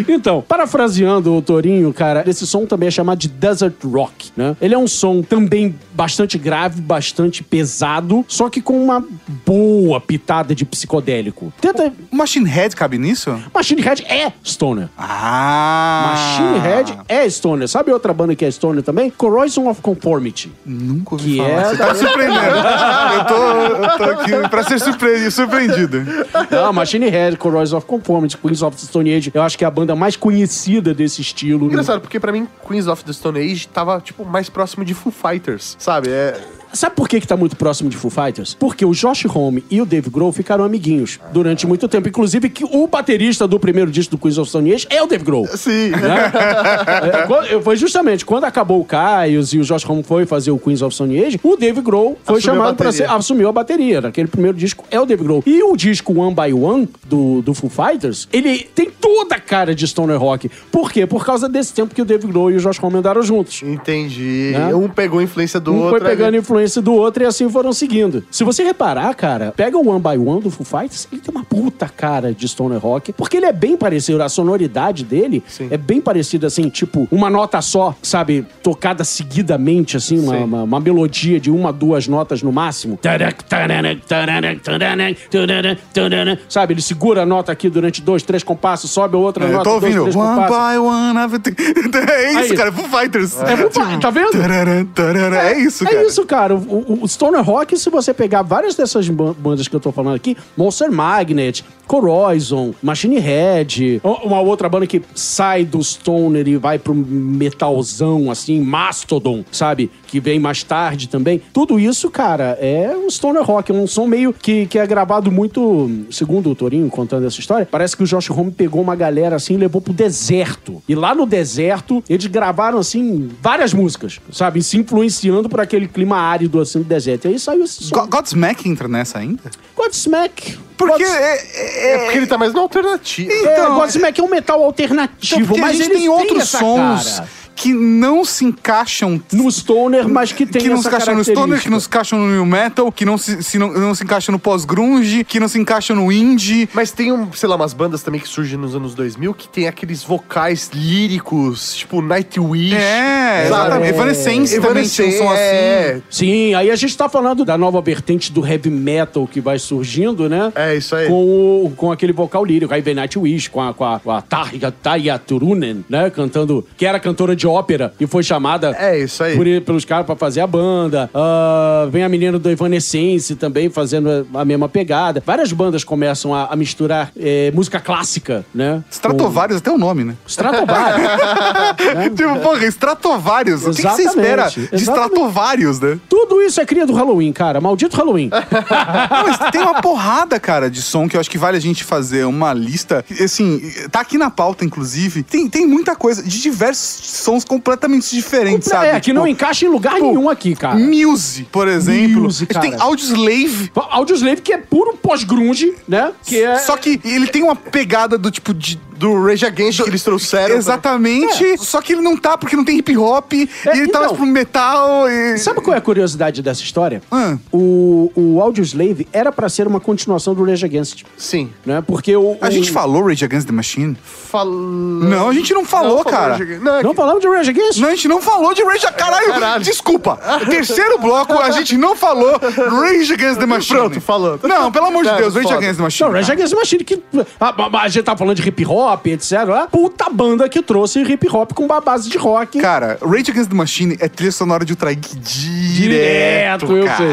S3: Então, parafraseando o Torinho, cara, esse som também é chamado de Desert Rock, né? Ele é um som também bastante grave, bastante pesado, só que com uma boa pitada de psicodélico. Tenta...
S1: O Machine Head cabe nisso?
S3: Machine Head é stoner.
S1: Ah!
S3: Machine Head é stoner. Sabe outra banda que é stoner também? Corrosion of Conformity.
S1: Nunca ouvi
S3: Que
S1: falar.
S3: é
S1: Você tá surpreendendo. eu, tô, eu tô aqui pra ser surpre- surpreendido.
S3: Não, Machine Head, Corrosion of Conformity, Queens of the Stone Age, eu acho que é a banda mais conhecida desse estilo.
S2: Engraçado, porque pra mim, Queens of the Stone Age tava, tipo, mais próximo de Foo Fighters, sabe? É...
S3: Sabe por que, que tá muito próximo de Foo Fighters? Porque o Josh Homme e o Dave Grohl ficaram amiguinhos durante muito tempo. Inclusive, que o baterista do primeiro disco do Queens of Stone Age é o Dave Grohl.
S2: Sim.
S3: Né? É, quando- foi justamente quando acabou o Caius e o Josh Homme foi fazer o Queens of Stone Age, o Dave Grohl foi
S2: Assumiu
S3: chamado pra
S2: bateria.
S3: ser, assumiu a bateria. Naquele primeiro disco é o Dave Grohl. E o disco One by One do, do Foo Fighters, ele tem toda a cara de stoner rock. Por quê? Por causa desse tempo que o Dave Grohl e o Josh Homme andaram juntos.
S2: Entendi.
S3: Né?
S2: Um pegou a influência do
S3: um
S2: outro.
S3: foi pegando
S2: aí-
S3: influência do outro e assim foram seguindo. Se você reparar, cara, pega o One by One do Foo Fighters, ele tem uma puta cara de stoner rock, porque ele é bem parecido, a sonoridade dele é bem parecida, assim, tipo, uma nota só, sabe, tocada seguidamente, assim, uma,
S2: Sim.
S3: uma, uma melodia de uma, duas notas no máximo. Sabe, ele segura a nota aqui durante dois, três compassos, sobe a outra
S1: É, eu
S3: nota,
S1: tô
S3: dois,
S1: ouvindo.
S3: três
S1: One
S3: compassos.
S1: by one. everything. É isso,
S3: Aí.
S1: cara. Foo Fighters.
S3: É, Foo Fighters, tá vendo?
S1: É isso, cara.
S3: É isso, cara. O, o- o Stoner Rock, se você pegar várias dessas ban- bandas que eu tô falando aqui, Monster Magnet, Corrosion, Machine Head, uma outra banda que sai do Stoner e vai pro metalzão, assim, Mastodon, sabe? Que vem mais tarde também. Tudo isso, cara, é um Stoner Rock. É um som meio que, que é gravado muito, segundo o Torinho contando essa história, parece que o Josh Homme pegou uma galera assim e levou pro deserto. E lá no deserto, eles gravaram, assim, várias músicas, sabe? Se influenciando por aquele clima árido, assim, do deserto. E aí saiu esse som.
S1: Go- Godsmack entra nessa ainda?
S3: Godsmack.
S1: Porque
S3: Gods-
S1: é,
S2: É porque ele tá mais na alternativa.
S3: é, Godsmack é um metal alternativo,
S1: Então,
S3: mas eles
S1: tem
S3: têm
S1: outros sons
S3: cara.
S1: Que não se encaixam
S3: no stoner, mas que tem
S1: que não se encaixam no stoner, que não se encaixam no new metal, que não se, se não, não se encaixam no pós-grunge, que não se encaixam no indie.
S2: Mas tem, um, sei lá, umas bandas também que surgem nos anos 2000 que tem aqueles vocais líricos, tipo Nightwish.
S1: É, exatamente. Evanescence também tinha um som assim.
S2: é.
S3: Sim, aí a gente tá falando da nova vertente do heavy metal que vai surgindo, né?
S2: É, isso aí.
S3: Com, o- com aquele vocal lírico. Aí vem Nightwish com a, com a, com a Tarja Turunen, né? Cantando, que era cantora de ópera e foi chamada
S2: É, isso aí.
S3: por, pelos caras pra fazer a banda. Ah, vem a menina do Evanescence também fazendo a, a mesma pegada. Várias bandas começam a, a misturar eh, música clássica, né?
S1: Stratovarius, até o nome, né?
S3: Com Stratovarius.
S1: tipo, porra, Stratovarius. O que, que você
S3: Exatamente,
S1: espera de
S3: exatamente.
S1: Stratovarius, né?
S3: Tudo isso é cria do Halloween, cara. Maldito Halloween.
S1: Não, mas tem uma porrada, cara, de som que eu acho que vale a gente fazer uma lista. Assim, tá aqui na pauta, inclusive. Tem, tem muita coisa de diversos sons completamente diferentes, sabe?
S3: É, que não encaixa em lugar nenhum aqui, cara.
S1: Muse, por exemplo.
S3: Muse,
S1: a gente tem
S3: cara.
S1: Audioslave.
S3: Audioslave que é puro pós-grunge, né? Que é...
S1: Só que ele tem uma pegada do tipo de.
S2: Do Rage Against que eles trouxeram.
S1: Exatamente. Só que ele não tá, porque não tem hip hop. e ele tá mais pro metal. E...
S3: Sabe qual é a curiosidade dessa história? O, o Audioslave era pra ser uma continuação do Rage Against.
S2: Sim.
S3: Né? Porque o...
S1: A
S3: o-
S1: gente falou Rage Against the Machine?
S2: Falou.
S1: Não, a gente não falou,
S2: Não falou
S1: cara.
S2: Against- Não, é
S3: Não falamos de Rage Against?
S1: Não, a gente não falou de Rage Caralho,
S2: Caralho.
S1: desculpa. Terceiro bloco, a gente não falou Rage Against the Machine.
S2: Pronto, falou.
S1: Não, pelo amor de
S2: Não,
S1: Deus, Rage
S2: foda.
S1: Against the Machine.
S3: Não, Rage Against the Machine que... A, a- a gente tá falando de hip hop, etc. lá. Puta banda que trouxe hip hop com uma base de rock.
S1: Cara, Rage Against the Machine é trilha sonora de Ultra Geek direto,
S3: Direto, eu
S1: cara.
S3: sei.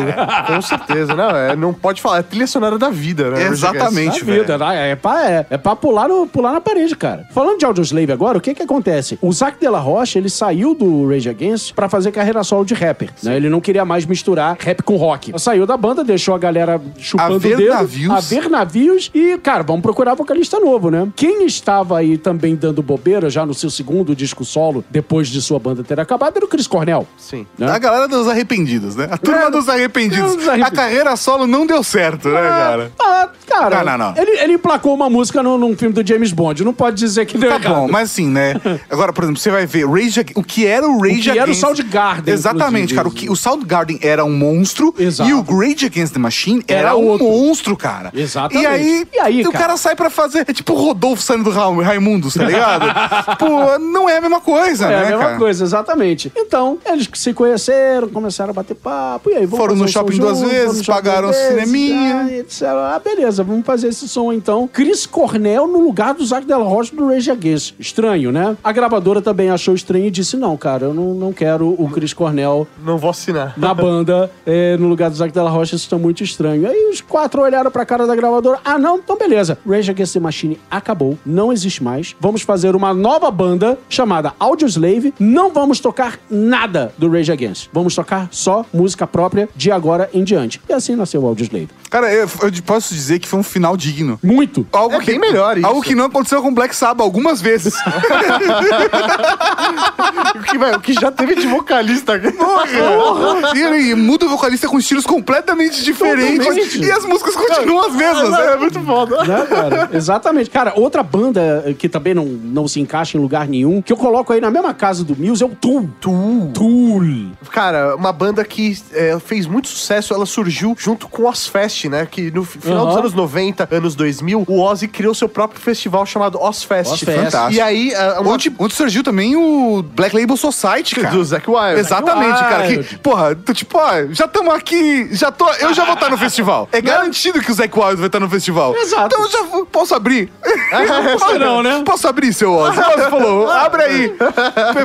S2: Com certeza, não, é, não pode falar, é trilha sonora da vida, né?
S1: Exatamente, velho.
S3: vida, né? É pra, é, é pra pular, no, pular na parede, cara. Falando de Audioslave agora, o que que acontece? O Zac de la Rocha, ele saiu do Rage Against pra fazer carreira solo de rapper. Né? Ele não queria mais misturar rap com rock. Saiu da banda, deixou a galera chupando
S1: A ver
S3: o dedo.
S1: navios.
S3: A ver navios. E, cara, vamos procurar vocalista novo, né? Quem estava aí também dando bobeira já no seu segundo disco solo, depois de sua banda ter acabado, era o Chris Cornell.
S2: Sim.
S3: Né?
S1: A galera dos arrependidos, né? A turma
S3: É,
S1: dos arrependidos.
S3: dos arrependidos.
S1: A carreira solo não deu certo, né, cara?
S3: Ah, cara,
S1: Não, não, não.
S3: Ele, ele emplacou uma música no, num filme do James Bond. Não pode dizer que deu
S1: Tá
S3: errado.
S1: bom, mas assim, né? Agora, por exemplo, você vai ver Rage Ag- o que era o Rage
S3: que era o
S1: Against...
S3: Soundgarden,
S1: Exatamente, cara. O, que, o Soundgarden era um monstro
S3: Exato.
S1: e o Rage Against the Machine era,
S3: Era
S1: um
S3: outro.
S1: monstro, cara.
S3: Exatamente.
S1: E aí,
S3: E aí,
S1: o
S3: cara?
S1: cara sai pra fazer... É tipo o Rodolfo saindo do Ra Raimundos, tá ligado? Pô, não é a mesma coisa,
S3: É
S1: né,
S3: a mesma
S1: cara?
S3: coisa, exatamente. Então, eles se conheceram, começaram a bater papo, e aí,
S1: Foram no shopping duas vezes, pagaram
S3: duas
S1: o
S3: vezes,
S1: cineminha.
S3: ah, etc. Ah, beleza, vamos fazer esse som então. Chris Cornell no lugar do Zac Della Rocha do Rage Against. Estranho, né? A gravadora também achou estranho e disse, não, cara, eu não, não quero o Chris Cornell
S2: Não vou assinar.
S3: na banda é, no lugar do Zac Della Rocha, isso tá muito estranho. Aí os quatro olharam pra cara da gravadora. Ah, não? Então beleza. Rage Against the Machine acabou, não existe mais. Vamos fazer uma nova banda chamada Audioslave. Não vamos tocar nada do Rage Against. Vamos tocar só música própria de agora em diante. E assim nasceu o Audioslave.
S1: Cara, eu, eu posso dizer que foi um final digno.
S3: Muito.
S1: Algo
S2: É bem melhor isso.
S1: Algo que não aconteceu com Black Sabbath algumas vezes.
S2: O que, vai- o que já teve de vocalista.
S1: Porra! E ele muda o vocalista com estilos completamente diferentes.
S3: Totalmente.
S1: E as músicas continuam as mesmas. É muito foda.
S3: Né, cara? Exatamente. Cara, outra banda eh, que também não, não se encaixa em lugar nenhum, que eu coloco aí na mesma casa do Muse, é o Tool.
S2: Tool.
S3: Tool.
S2: Cara, uma banda que é, fez muito sucesso, ela surgiu junto com o Ozfest, né? Que no fi- final dos
S3: Aham.
S2: anos 90, anos 2000, o Ozzy criou seu próprio festival chamado Ozfest.
S3: Ozfest.
S1: Fantástico.
S2: E aí, é, uma...
S1: Onde, onde surgiu também o Black Label Society, cara.
S2: do Zac Wild.
S1: Exatamente, cara. Que,
S3: Wild.
S1: porra, tu, tipo, ó, já estamos aqui, já tô, eu já vou estar no festival. É garantido que o Zac Wild vai estar no festival.
S3: Exato.
S1: Então eu já vou- posso abrir.
S3: Por não, né?
S1: Posso abrir, seu Ozzy? O Ozzy falou, abre aí.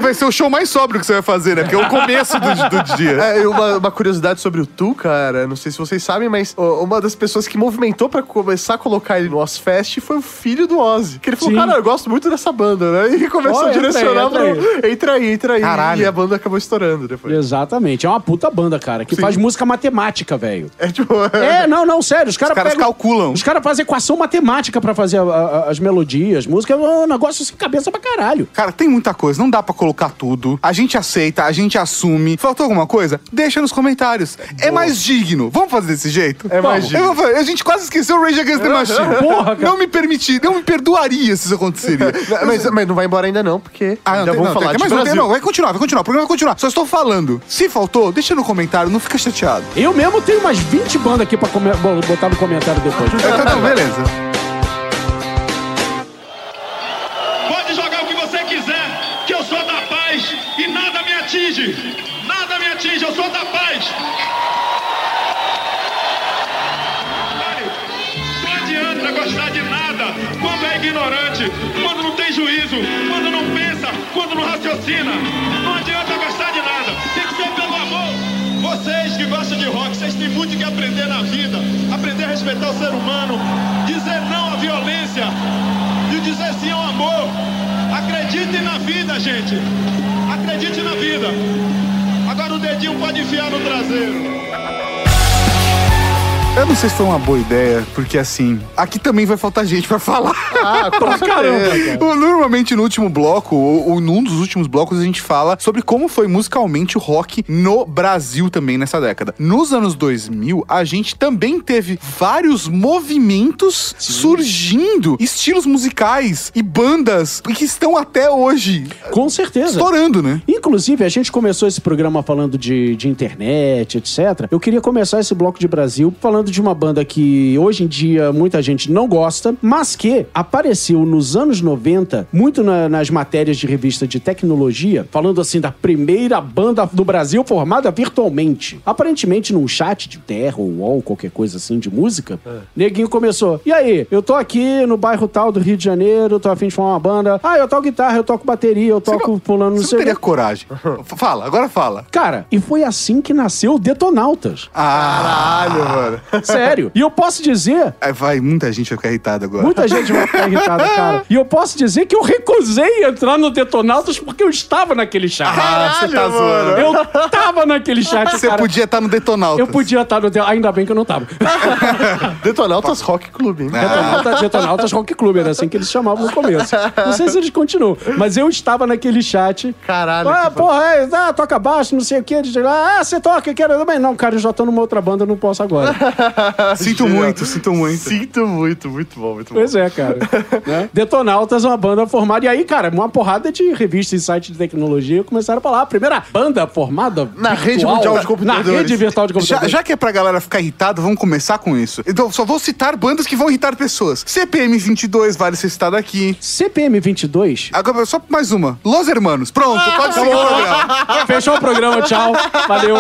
S1: Vai ser o show mais sóbrio que você vai fazer, né? Porque é o começo do, do dia.
S2: É, uma, uma curiosidade sobre o Tu, cara, não sei se vocês sabem, mas uma das pessoas que movimentou pra começar a colocar ele no Ozfest foi o filho do Ozzy. Que ele falou,
S3: Sim.
S2: cara, eu gosto muito dessa banda, né? E começou a
S3: entra aí,
S2: direcionar
S3: entra
S2: pro... Entra aí, entra aí.
S1: Caralho.
S2: E a banda acabou estourando depois.
S3: Exatamente. É uma puta banda, cara, que
S2: Sim.
S3: faz música matemática, velho.
S2: É tipo...
S3: É, não, não, sério. Os caras
S1: Os caras
S3: pegam-
S1: calculam.
S3: Os caras fazem equação matemática pra fazer a- a- as melodias, música. É um negócio sem cabeça pra caralho.
S1: Cara, tem muita coisa, não dá pra colocar tudo. A gente aceita, a gente assume. Faltou alguma coisa? Deixa nos comentários. É mais digno. Vamos fazer desse jeito?
S2: É mais digno.
S1: Eu vou fazer- A gente quase esqueceu o Rage Against the Machine.
S3: Porra, cara.
S1: Não me permitir, não me perdoaria se isso aconteceria.
S2: Mas, mas não vai embora ainda não, porque
S1: Ah, não,
S2: ainda
S1: tem,
S2: vamos
S1: não,
S2: falar
S1: tem,
S2: de
S1: tem,
S2: Brasil.
S1: não, vai continuar, vai continuar, o programa vai continuar. Só estou falando. Se faltou, deixa no comentário, não fica chateado.
S3: Eu mesmo tenho umas 20 bandas aqui pra botar no comentário depois.
S1: Então, não, beleza.
S13: Pode jogar o que você quiser, que eu sou da paz e nada me atinge. Nada me atinge, eu sou da paz. Não adianta gostar de nada quando é ignorante, quando não tem juízo, quando não pensa, quando não raciocina. Não adianta gostar de nada, tem que ser pelo amor. Vocês que gostam de rock, vocês têm muito que aprender na vida. Aprender a respeitar o ser humano, dizer não à violência e dizer sim ao amor. Acreditem na vida, gente. Acredite na vida. Agora o dedinho pode enfiar no traseiro.
S1: Eu não sei se foi uma boa ideia, porque assim, aqui também vai faltar gente pra falar.
S2: Ah,
S3: Pra caramba, cara.
S1: Normalmente no último bloco, ou, ou num dos últimos blocos, a gente fala sobre como foi musicalmente o rock no Brasil também nessa década. Nos anos 2000, a gente também teve vários movimentos surgindo, estilos musicais e bandas que estão até hoje
S3: Com certeza.
S1: estourando, né?
S3: Inclusive, a gente começou esse programa falando de, de internet, etc. Eu queria começar esse bloco de Brasil falando de uma banda que hoje em dia muita gente não gosta, mas que apareceu nos anos 90, muito na- nas matérias de revista de tecnologia, falando assim da primeira banda do Brasil formada virtualmente. Aparentemente num chat de terra ou UOL, qualquer coisa assim de música, neguinho começou. E aí, eu tô aqui no bairro tal do Rio de Janeiro, tô afim de formar uma banda. Ah, eu toco guitarra, eu toco bateria, eu toco pulando no
S1: Você não teria coragem. Fala, agora fala.
S3: Cara, e foi assim que nasceu o Detonautas.
S1: Ah,
S2: Caralho, mano.
S3: Sério. E eu posso dizer.
S1: Aí vai, muita gente vai ficar irritada agora.
S3: Muita gente vai ficar irritada, cara. E eu posso dizer que eu recusei entrar no Detonautas porque eu estava naquele chat.
S1: Ah, você tá zoando.
S3: Eu tava naquele chat,
S1: Você
S3: cara.
S1: podia estar no Detonautas.
S3: Eu podia estar no Detonautas. Ainda bem que eu não tava.
S2: Detonautas Rock Club, hein?
S3: Detonautas, Detonautas Rock Club, era assim que eles chamavam no começo. Não sei se eles continuam, mas eu estava naquele chat.
S2: Caralho.
S3: Ah, porra, é, ah, toca baixo, não sei o que. Ah, você toca, eu quero. Não, cara, eu já tô numa outra banda, não posso agora.
S1: Sinto muito, sinto muito.
S2: Sinto muito, muito bom, muito bom.
S3: Pois é, cara. né? Detonautas é uma banda formada. E aí, cara, uma porrada de revistas e sites de tecnologia começaram a falar. A primeira banda formada
S2: Na
S3: virtual,
S2: rede mundial de computadores.
S3: Na rede virtual de
S1: Já,
S3: computadores.
S1: já que é pra galera ficar irritada, vamos começar com isso. Então, só vou citar bandas que vão irritar pessoas. CPM 22, vale ser citado aqui.
S3: CPM 22.
S1: Agora, só mais uma. Los Hermanos. Pronto, pode seguir o programa.
S3: Fechou o programa, tchau. Valeu.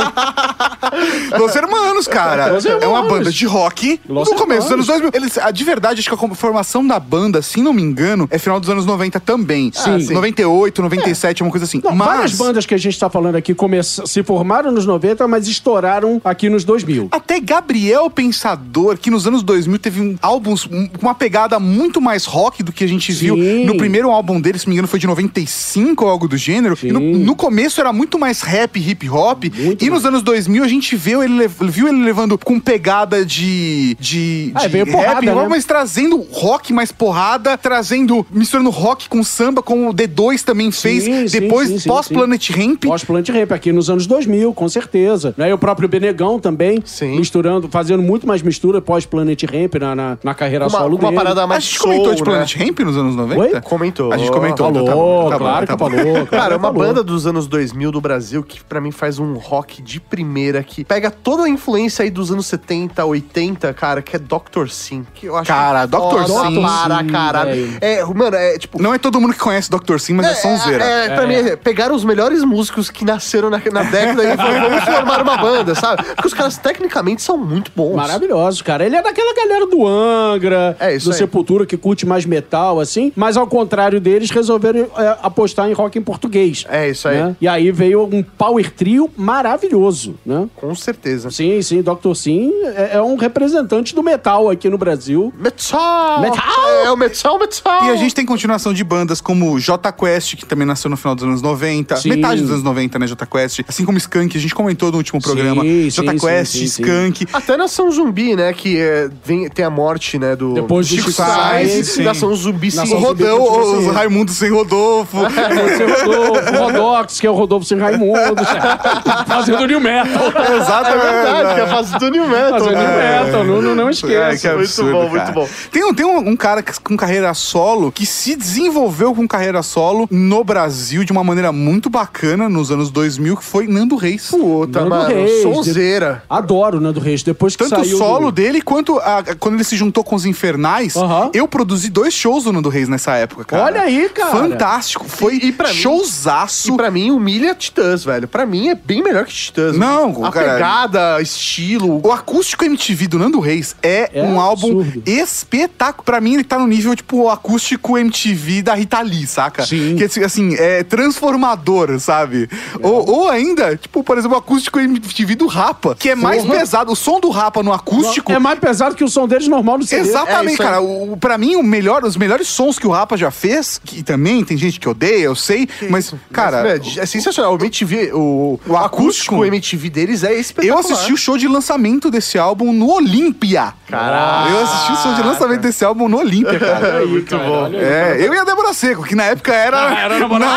S1: Los Hermanos, cara.
S3: Los
S1: É uma
S3: Hermanos.
S1: banda de rock
S3: Los
S1: no começo dos anos
S3: Hermanos.
S1: 2000. Eles, de verdade, acho que a formação da banda, se não me engano, é final dos anos 90 também.
S3: Sim.
S1: sim. 98, 97, uma coisa assim.
S3: Não,
S1: Mas...
S3: Várias bandas que a gente tá falando aqui come- se formaram nos 90, mas estouraram aqui nos 2000.
S1: Até Gabriel Pensador, que nos anos 2000 teve um álbuns um- com uma pegada muito mais rock do que a gente viu
S3: Sim.
S1: no primeiro álbum dele, se não me engano, foi de 95 ou algo do gênero. No, no começo era muito mais rap, hip hop. e nos anos 2000 a gente viu ele, viu ele levando com pegada de. de,
S3: Ah,
S1: de
S3: veio porrada,
S1: rap,
S3: né?
S1: mas trazendo rock mais porrada, trazendo. misturando rock com samba, como o D2 também fez
S3: Sim, sim,
S1: depois,
S3: sim, sim,
S1: pós-Planet Ramp.
S3: Pós-Planet Ramp, aqui nos anos 2000, com certeza. Né? E o próprio Benegão também, misturando, fazendo muito mais mistura pós-Planet Ramp na, na, na carreira
S2: Uma-
S3: solo
S2: uma
S3: dele.
S2: parada mais
S1: a gente comentou
S2: soul,
S1: de
S2: né?
S1: Planet Ramp nos anos 90?
S3: Oi?
S2: Comentou.
S1: A gente comentou.
S3: Falou,
S1: tá bom, tá bom,
S3: claro
S1: tá
S3: que falou. claro
S2: Cara,
S3: que
S2: uma
S3: falou.
S2: banda dos anos 2000 do Brasil que pra mim faz um rock de primeira que pega toda a influência aí dos anos 70, 80, cara, que é Dr. Sim, que eu acho
S1: Cara, Dr. Sim,
S2: para caralho. É, mano, é tipo
S1: Não é todo mundo que conhece Dr. Sim, mas é, sonzeira.
S2: É, pra mim, é, pegaram os melhores músicos que nasceram na, na década e falaram, vamos formar uma banda, sabe? Porque os caras tecnicamente são muito bons.
S3: Maravilhoso, cara. Ele é daquela galera do Angra,
S2: É, isso
S3: do
S2: aí.
S3: Sepultura, que curte mais metal, assim. Mas ao contrário deles, resolveram é, apostar em rock em português.
S2: É, isso aí.
S3: né? E aí veio um power trio maravilhoso, né?
S2: Com certeza.
S3: Sim, sim, Dr. Sim é, é um representante do metal aqui no Brasil.
S2: Metal!
S3: Metal!
S2: É o metal, metal!
S1: E a gente tem continuação de bandas como J Quest, que também nasceu no final dos anos 90.
S3: Sim.
S1: Metade dos anos 90, né, J Quest. Assim como Skunk, a gente comentou no último programa.
S3: Sim,
S1: J
S3: sim,
S1: Quest,
S3: sim, sim, sim.
S1: Skunk.
S2: Até Nação Zumbi, né? Que é, vem, tem a morte, né? Do
S3: Depois do
S2: Chico
S3: Chico
S2: Sainz. Nação Zumbi, sim.
S3: Nação
S1: O
S3: Zumbi
S1: Rodão,
S3: continua
S1: os
S3: assim.
S1: Raimundo sem Rodolfo.
S3: Você Rodolfo, Rodox, que é o Rodolfo sem Raimundo, fazendo New Metal.
S1: Exato,
S2: É verdade, que é a fase do New Metal.
S3: New? Metal, não, não, não
S1: É,
S3: esqueça.
S1: que absurdo,
S2: bom, muito
S1: cara.
S2: bom.
S1: Tem, um, tem um, um cara que- com carreira solo que se desenvolveu com carreira solo no Brasil de uma maneira muito bacana nos anos 2000, que foi Nando Reis.
S2: Puta,
S3: Nando
S2: mano.
S3: Reis,
S2: Sonzeira.
S3: Adoro o Nando Reis. Depois que
S1: Tanto o
S3: saiu
S1: solo
S3: do...
S1: dele quanto a- quando ele se juntou com os Infernais, eu produzi dois shows do Nando Reis nessa época, cara.
S3: Olha aí, cara.
S1: Fantástico. Foi
S2: E- e pra mim-
S1: showzaço.
S2: E pra mim, humilha Titãs, velho. Pra mim, é bem melhor que Titãs.
S1: Não,
S2: A
S1: cara.
S2: pegada, estilo...
S1: O acústico MTV do Nando Reis é,
S3: É
S1: um álbum
S3: absurdo.
S1: espetáculo. Pra mim, ele tá no nível, tipo, o acústico MTV da Rita Lee, saca?
S3: Sim.
S1: Que, assim, assim, é transformador, sabe?
S3: É.
S1: Ou, ou ainda, tipo, por exemplo, o acústico MTV do Rapa, que é mais
S3: Porra.
S1: pesado. O som do Rapa no acústico
S3: É mais pesado que o som deles normal no CD.
S1: Exatamente,
S3: É isso
S1: cara. O, pra mim, o melhor, os melhores sons que o Rapa já fez, que também tem gente que odeia, eu sei, mas, cara.
S2: Mas, é, é sensacional. O MTV, o, o acústico MTV deles é espetacular.
S1: Eu assisti o show de lançamento desse álbum no Olímpia.
S2: Caralho.
S1: Eu assisti o show de lançamento desse álbum no Olímpia, cara.
S2: Muito bom.
S1: É, eu e a Débora Seco, que na época era,
S3: Ah, era namorada.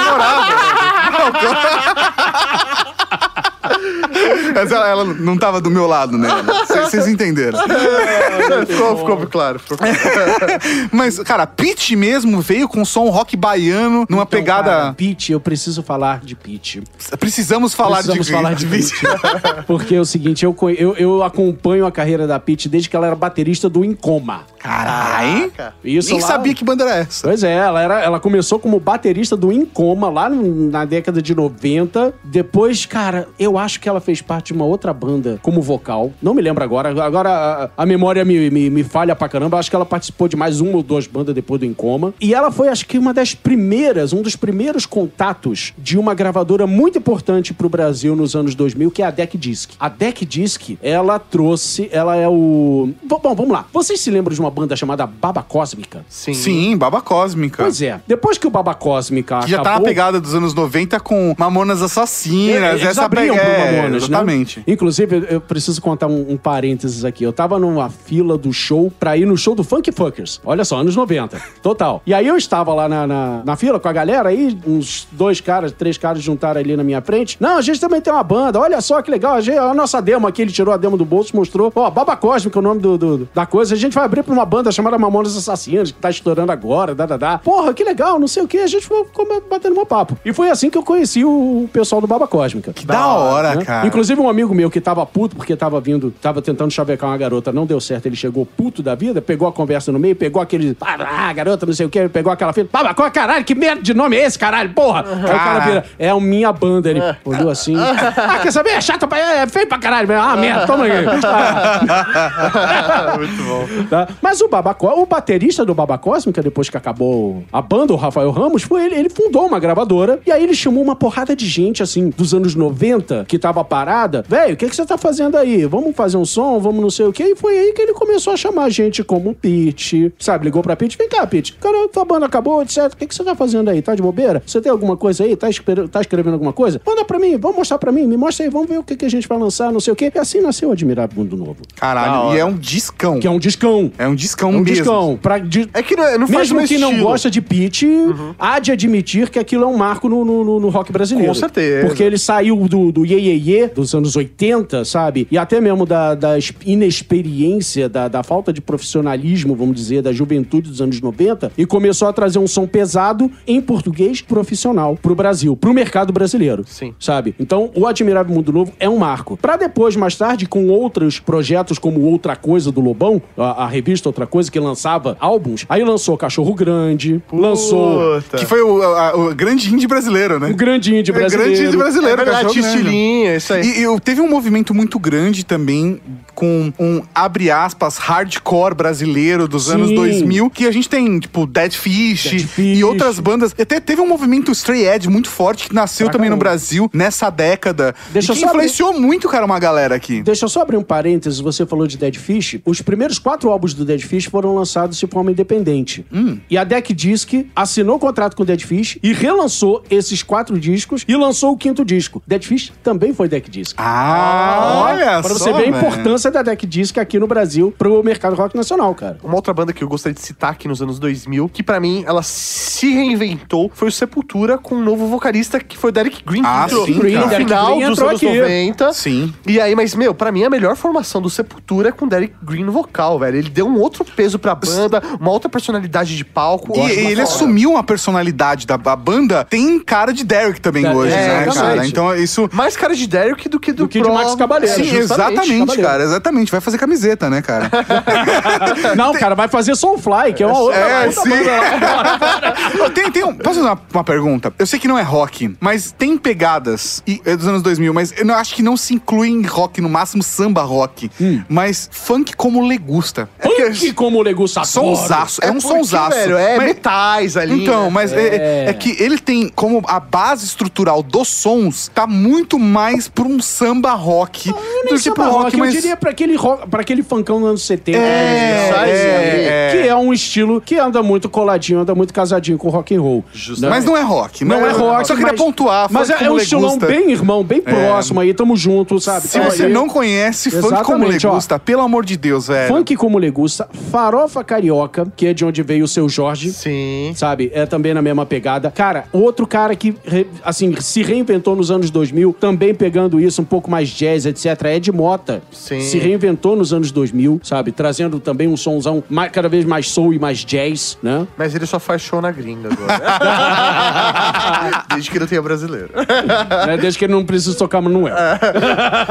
S1: Mas ela, ela não tava do meu lado, né? Vocês entenderam.
S2: ficou, ficou claro. Ficou claro.
S1: Mas, cara, Pete mesmo veio com som rock baiano, numa
S3: Então,
S1: pegada.
S3: cara, Pete, eu preciso falar de Pete.
S1: Precisamos falar
S3: Precisamos
S1: de
S3: falar de Pete. Porque é o seguinte, eu, eu, eu acompanho a carreira da Pete desde que ela era baterista do Incoma.
S1: Caralho.
S3: Isso
S1: Nem
S3: lá-
S1: sabia que banda era essa.
S3: Pois é, ela, era, ela começou como baterista do Incoma lá no- na década de 90. Depois, cara, eu acho que ela fez parte de uma outra banda como vocal. Não me lembro agora. Agora a, a memória me, me, me falha pra caramba. Acho que ela participou de mais uma ou duas bandas depois do Incoma. E ela foi, acho que, uma das primeiras, um dos primeiros contatos de uma gravadora muito importante pro Brasil nos anos 2000, que é a Deck Disc. A Deck Disc, ela trouxe, ela é o... Bom, vamos lá. Vocês se lembram de uma banda chamada Baba Cósmica?
S2: Sim.
S1: Sim, Baba Cósmica.
S3: Pois é. Depois que o Baba Cósmica
S1: Que já tá na
S3: acabou-
S1: pegada dos anos 90 com Mamonas Assassinas,
S3: eles
S1: essa
S3: abriam
S1: pega-
S3: pro
S1: é,
S3: Né?
S1: Exatamente.
S3: Inclusive, eu- preciso contar um, um parênteses aqui. Eu tava numa fila do show pra ir no show do Funk Funkers. Olha só, anos 90. Total. E aí eu estava lá na, na, na fila com a galera, aí uns dois caras, três caras juntaram ali na minha frente. Não, a gente também tem uma banda. Olha só que legal. A, gente, a nossa demo aqui, ele tirou a demo do bolso, mostrou. Ó, Baba Cósmica é o nome do, do- da coisa. A gente vai abrir pra uma banda chamada Mamonas Assassinas, que tá estourando agora, dá, dá, dá. Porra, que legal, não sei o que. A gente ficou batendo um papo. E foi assim que eu conheci o pessoal do Baba Cósmica.
S1: Que da hora, cara.
S3: Inclusive, um amigo meu que tava puto porque tava vindo, tava tentando chavecar uma garota, não deu certo, ele chegou puto da vida, pegou a conversa no meio, pegou aquele. Ah, garota, não sei o que, pegou aquela filha. Pá, qual caralho, que merda de nome é esse, caralho? Porra! Aí o cara vira, é a minha banda. Ele olhou assim. Ah, quer saber? É chato pra. É feio pra caralho. Ah, merda, toma aí. Ah.
S2: Muito bom.
S3: Tá? Mas o Babacó, o baterista do Baba Cósmica, depois que acabou a banda, o Rafael Ramos, foi ele, ele fundou uma gravadora e aí ele chamou uma porrada de gente, assim, dos anos 90, que tava parada. Velho, o que, que você tá fazendo aí? Vamos fazer um som? Vamos não sei o quê? E foi aí que ele começou a chamar gente como Pete, sabe? Ligou pra Pete, vem cá, Pete. Cara, tua banda acabou, etc. O que, que você tá fazendo aí? Tá de bobeira? Você tem alguma coisa aí? Tá, escre- tá escrevendo alguma coisa? Manda pra mim, vamos mostrar pra mim, me mostra aí, vamos ver o que, que a gente vai lançar, não sei o quê. E assim nasceu o Admirável Mundo Novo.
S1: Caralho, e é um discão.
S3: Que é um discão.
S1: É um discão
S3: É um
S1: mesmo.
S3: discão. Pra, de-
S2: É que não, não faz
S3: mesmo quem não gosta de Pete, há de admitir que aquilo é um marco no, no, no- no rock brasileiro.
S2: Com certeza.
S3: Porque ele saiu do, do Ye, Ye, Ye dos anos 80, sabe? E até mesmo da, da inexperiência, da, da falta de profissionalismo, vamos dizer, da juventude dos anos 90, e começou a trazer um som pesado em português profissional pro Brasil, pro mercado brasileiro.
S2: Sim.
S3: Sabe? Então, o Admirável Mundo Novo é um marco. Pra depois, mais tarde, com outros projetos como Outra Coisa do Lobão, a, a revista Outra Coisa, que lançava álbuns, aí lançou Cachorro Grande, lançou
S2: Puta.
S1: Que foi o, a- o grande indie brasileiro, né?
S3: o Grande Indie
S1: É, grande
S3: Brasileiro.
S1: indie brasileiro,
S2: É verdade,
S1: Cachorro Grande.
S2: isso aí.
S1: E, e teve um movimento muito grande também com um, abre aspas, hardcore brasileiro dos
S3: Sim.
S1: anos 2000, que a gente tem, tipo, Dead Fish,
S3: Dead Fish.
S1: e outras bandas. Até teve um movimento Stray Edge muito forte que nasceu também no. Brasil nessa década.
S3: Deixa
S1: e que
S3: eu só abrir-
S1: influenciou muito, cara, uma galera aqui.
S3: Deixa eu só abrir um parênteses, você falou de Dead Fish. Os primeiros quatro álbuns do Dead Fish foram lançados de forma independente.
S1: Hum.
S3: E a Deck Disc assinou o contrato com o Dead Fish e relançou esses quatro discos e lançou o quinto disco. Dead Fish também foi Deck Disc.
S1: Ah, olha
S3: Pra
S1: só,
S3: você ver a importância da Deck Disc aqui no Brasil pro mercado rock nacional, cara.
S2: Uma outra banda que eu gostaria de citar aqui nos anos 2000, que pra mim ela se reinventou, foi o Sepultura com um novo vocalista que foi o Derek Green. que
S1: Ah,
S2: entrou
S1: sim,
S2: no
S1: cara.
S3: Derek
S2: final
S3: Green
S2: dos
S3: entrou
S2: anos
S3: aqui.
S2: 90.
S1: Sim.
S2: E aí, mas, meu, pra mim a melhor formação do Sepultura é com o Derek Green no vocal, velho. Ele deu um outro peso pra banda, uma outra personalidade de palco.
S1: E ele assumiu uma personalidade da a banda. Tem cara de Derek também
S3: É,
S1: hoje, né,
S2: exatamente.
S1: cara? Então isso.
S2: Mais cara de Derek do que do,
S3: Do que de
S2: Pro-
S3: Max Cabaleiro.
S1: Sim,
S2: Justamente,
S1: exatamente,
S3: Cabaleiro.
S1: cara, exatamente. Vai fazer camiseta, né, cara?
S3: Não, cara, vai fazer Soulfly, que é uma outra,
S1: É,
S3: outra
S1: sim.
S3: banda
S1: tem, tem um, posso fazer uma, uma pergunta? Eu sei que não é rock, mas tem pegadas e, é dos anos 2000, mas eu não, acho que não se inclui em rock, no máximo samba rock. Mas funk como legusta. É que-
S3: Funk como legusta.
S1: Sonsaço, é, um
S2: porque,
S1: sonsaço.
S2: velho, é
S1: Mas-
S2: metais ali.
S1: Então,
S2: né?
S1: mas é.
S3: É.
S1: é que ele tem como a base estrutural dos sons tá muito mais pra um samba rock
S3: Nem
S1: do pro rock,
S3: rock,
S1: mas.
S3: eu diria pra aquele, rock, pra aquele funkão dos anos 70.
S1: É,
S3: sabe?
S1: é,
S3: que é um estilo que anda muito coladinho, anda muito casadinho com rock and roll. né?
S1: Mas não é rock.
S3: Não é rock.
S1: Só queria
S3: mas-
S1: pontuar.
S3: Mas é, é um estilão
S1: legusta.
S3: bem irmão, bem próximo aí, tamo junto, sabe?
S1: Se você
S3: aí.
S1: não conhece funk como
S3: Exatamente, ó.
S1: legusta, pelo amor de Deus, velho.
S3: Funk como legusta, farofa carioca, que é de onde veio o seu Jorge.
S2: Sim.
S3: Sabe? É também na mesma pegada. Cara, outro cara que, assim, se reinventou nos anos 2000, também pegando isso, um pouco mais jazz, etc. É Ed Mota.
S2: Sim.
S3: Se reinventou nos anos 2000, sabe? Trazendo também um sonzão mais, cada vez mais soul e mais jazz, né?
S2: Mas ele só faz show na gringa agora. Desde que ele tenha brasileiro.
S3: Né? Desde que ele não precisa tocar Manuel.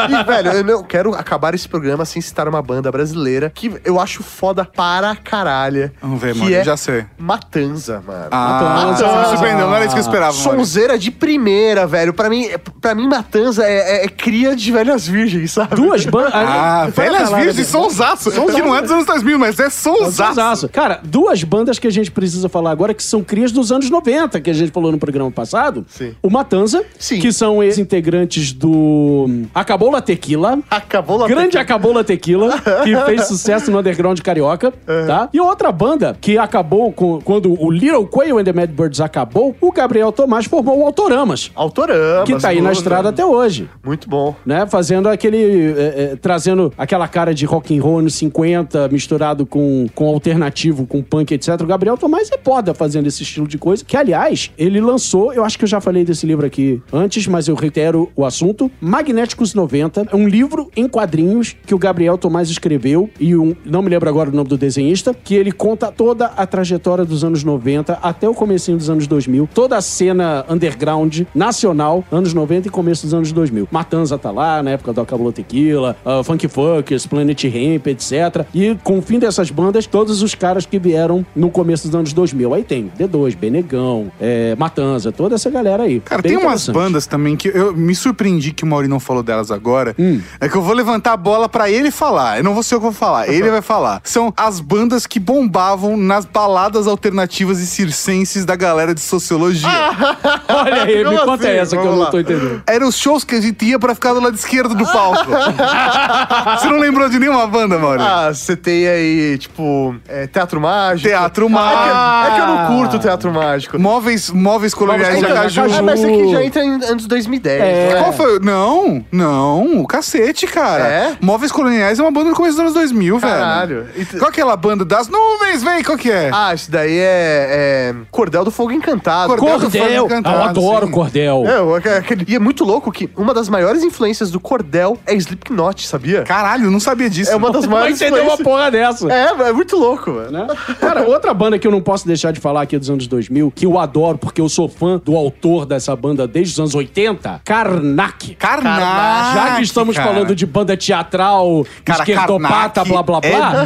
S2: E, velho, eu não quero acabar esse programa sem citar uma banda brasileira que eu acho foda para caralho.
S1: Vamos ver,
S2: que
S1: mano.
S2: é
S1: Já sei.
S2: Matanza, mano.
S1: Ah,
S3: Matanza.
S1: me surpreendeu. Não era isso que eu esperava, mano.
S2: Sonzeira de primeira, velho. Pra mim, pra mim Matanza é, é- é cria de velhas virgens, sabe?
S3: Duas bandas.
S1: Ah, velhas virgens, sonsaço. Que não é dos anos 2000, mas é sonsaço.
S3: Sonsaço. Cara, duas bandas que a gente precisa falar agora que são crias dos anos 90, que a gente falou no programa passado.
S2: Sim.
S3: O Matanza,
S2: Sim.
S3: que são ex-integrantes do Acabou La Tequila.
S2: Acabou lá.
S3: Grande Acabou La Tequila, que fez sucesso no underground carioca, tá? E outra banda que acabou com, quando o Little Quail and the Mad Birds acabou, o Gabriel Tomás formou o Autorama,
S2: Autorama.
S3: que tá aí na estrada até hoje.
S2: Muito bom.
S3: Né, fazendo aquele. é, é, trazendo aquela cara de rock and roll anos 50, misturado com, com alternativo, com punk, etc. O Gabriel Tomás é foda fazendo esse estilo de coisa. Que, aliás, ele lançou, eu acho que eu já falei desse livro aqui antes, mas eu reitero o assunto. Magnéticos 90. É um livro em quadrinhos que o Gabriel Tomás escreveu. E um, não me lembro agora o nome do desenhista. Que ele conta toda a trajetória dos anos 90 até o comecinho dos anos 2000. Toda a cena underground nacional, anos 90 e começo dos anos 2000. Matanza tá lá, na época do Acabou Tequila, uh, Funk Fuckers, Planet Hemp, etc. E com o fim dessas bandas, todos os caras que vieram no começo dos anos 2000. Aí tem D2, Benegão, é, Matanza, toda essa galera aí.
S1: Cara,
S3: Bem
S1: tem umas bandas também que eu me surpreendi que o Mauri não falou delas agora.
S3: Hum.
S1: É que eu vou levantar a bola pra ele falar. Eu não vou ser eu que vou falar. Ele vai falar. São as bandas que bombavam nas baladas alternativas e circenses da galera de sociologia.
S3: Olha aí, me
S2: Como
S3: conta
S2: assim?
S3: essa que eu
S2: Vamos
S3: não
S2: lá.
S3: tô entendendo.
S1: Eram os shows que a gente ia pra ficar do lado esquerdo do palco. Você não lembrou de nenhuma banda, Mauri?
S2: Ah, você tem aí, tipo, é, Teatro Mágico.
S1: Teatro
S2: Ah, é, que, é que eu não curto Teatro Mágico.
S1: Móveis, móveis coloniais de Acaju.
S2: Ah, mas é que já entra em anos 2010,
S3: É.
S2: não é?
S1: Qual foi? Não, não, o cacete, cara.
S2: É?
S1: Móveis Coloniais é uma banda do começo dos anos 2000,
S2: Caralho.
S1: velho. Qual que é aquela banda das nuvens, vem? Qual que é?
S2: Ah, isso daí é, é Cordel do Fogo Encantado.
S1: Cordel do
S3: Cordel!
S1: Fogo Encantado,
S3: Eu adoro
S1: sim.
S3: Cordel.
S2: É, aquele- e é muito louco que uma das maiores influências do Cordel é Slipknot, sabia?
S1: Caralho, eu não sabia disso.
S2: É uma das
S3: Vai
S2: maiores
S3: entender uma
S2: influências.
S3: porra dessa.
S2: É, é muito louco, velho.
S3: né? Cara, outra banda que eu não posso deixar de falar aqui dos anos 2000, que eu adoro porque eu sou fã do autor dessa banda desde os anos 80, Karnak.
S1: Karnak,
S3: Já que estamos
S1: cara.
S3: falando de banda teatral,
S1: Cara,
S3: esquerdopata,
S1: Karnak
S3: blá blá blá.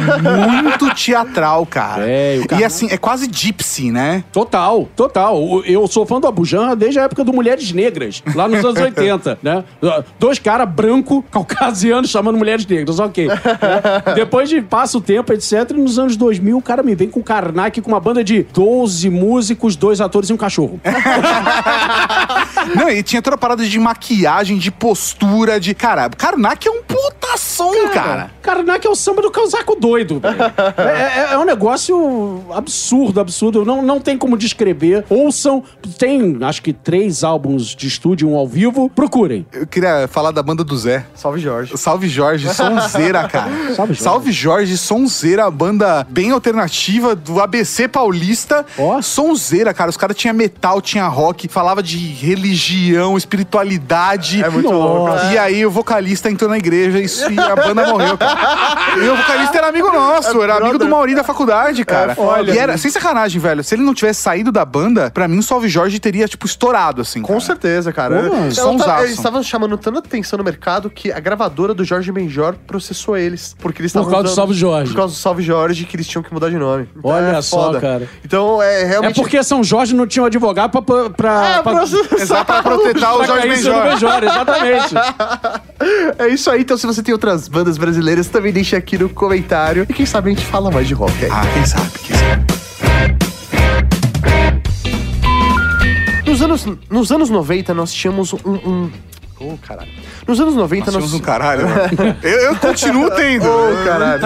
S1: É muito teatral, cara.
S3: É, o
S1: e
S3: Karnak-
S1: assim, é quase gypsy, né?
S3: Total, total. Eu sou fã do Abujan desde a época do Mulheres Negras, lá nos anos 80, né? Dois caras branco, caucasianos, chamando mulheres negras, ok. né? Depois de passa o tempo, etc., nos anos 2000, o cara me vem com Karnak com uma banda de 12 músicos, dois atores e um cachorro.
S1: Não, e tinha toda a parada de maquiagem, de postura, de. Cara, Karnak é um puta som, cara.
S3: Karnak é o samba do casaco doido. É, é- é um negócio absurdo, absurdo. Não, não tem como descrever. Ouçam, tem acho que três álbuns de estúdio, um ao vivo. Procurem.
S1: Eu queria falar da banda do Zé.
S2: Salve, Jorge.
S1: Salve Jorge, Sonzeira, cara.
S3: Salve, Jorge.
S1: Salve Jorge, Sonzeira, banda bem alternativa do ABC paulista.
S3: Ó.
S1: Sonzeira, cara. Os caras tinham metal, tinha rock, falava de religião espiritualidade.
S2: É muito louco,
S1: E aí o vocalista entrou na igreja e, a banda morreu, cara. E o vocalista era amigo nosso, era amigo do Mauri da faculdade, cara.
S2: foda.
S1: e era, sem sacanagem, velho, se ele não tivesse saído da banda, pra mim o Salve Jorge teria, tipo, estourado, assim.
S2: Com certeza, cara.
S1: Pô, sonsaço.
S2: tá- eles chamando tanta atenção no mercado que a gravadora do Jorge Benjor processou eles. Porque eles
S3: Por causa do Salve Jorge.
S2: Por causa do Salve Jorge, que eles tinham que mudar de nome. Então
S3: Olha
S2: é
S3: só, cara.
S2: Então é
S3: É
S2: realmente.
S3: porque São Jorge não tinha um advogado pra. pra, pra,
S2: É, processar
S1: Exato, pra protetar o
S3: pra
S1: Jorge Benjor.
S3: Benjor, exatamente.
S2: É isso aí. Então, se você tem outras bandas brasileiras, também deixa aqui no comentário. E quem sabe a gente fala mais de rock aí.
S1: Ah, quem sabe, quem sabe.
S2: Nos anos, nos anos 90, nós tínhamos um. um... Oh, caralho. Nos anos 90,
S1: Nós
S2: nós.
S1: tínhamos um caralho, né? eu, eu continuo tendo.
S2: Ô, caralho.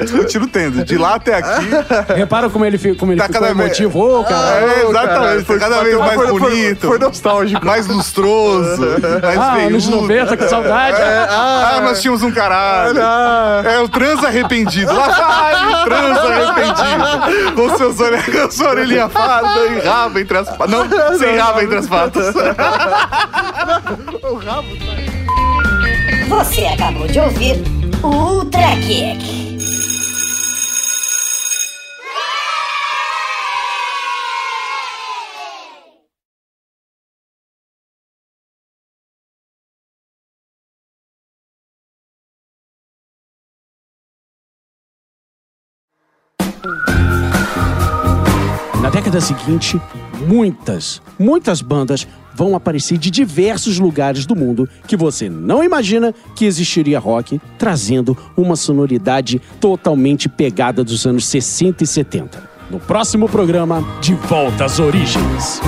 S1: Eu continuo tendo. De lá até aqui.
S3: Repara como ele, como ele
S1: Tá
S3: ficou
S1: cada
S3: emotivo. Ô, cara.
S1: É,
S2: Ô,
S1: exatamente.
S2: caralho,
S1: Foi cada vez
S2: foi-
S1: mais
S2: foi- foi-
S1: bonito.
S2: Foi nostálgico.
S1: mais lustroso. Mais
S3: Ah, anos
S1: veiudo.
S3: 90, que saudade.
S1: É, ah, nós tínhamos um caralho. É o trans arrependido. Lá vai o trans arrependido. Com seus olhos, com sua orelhinha farda e rabo entre as patas. Não, sem rabo entre as patas.
S5: Você acabou de ouvir o Ultra Kick.
S3: Na década seguinte, muitas, muitas bandas vão aparecer de diversos lugares do mundo que você não imagina que existiria rock, trazendo uma sonoridade totalmente pegada dos anos 60 e 70. No próximo programa, De Volta às Origens.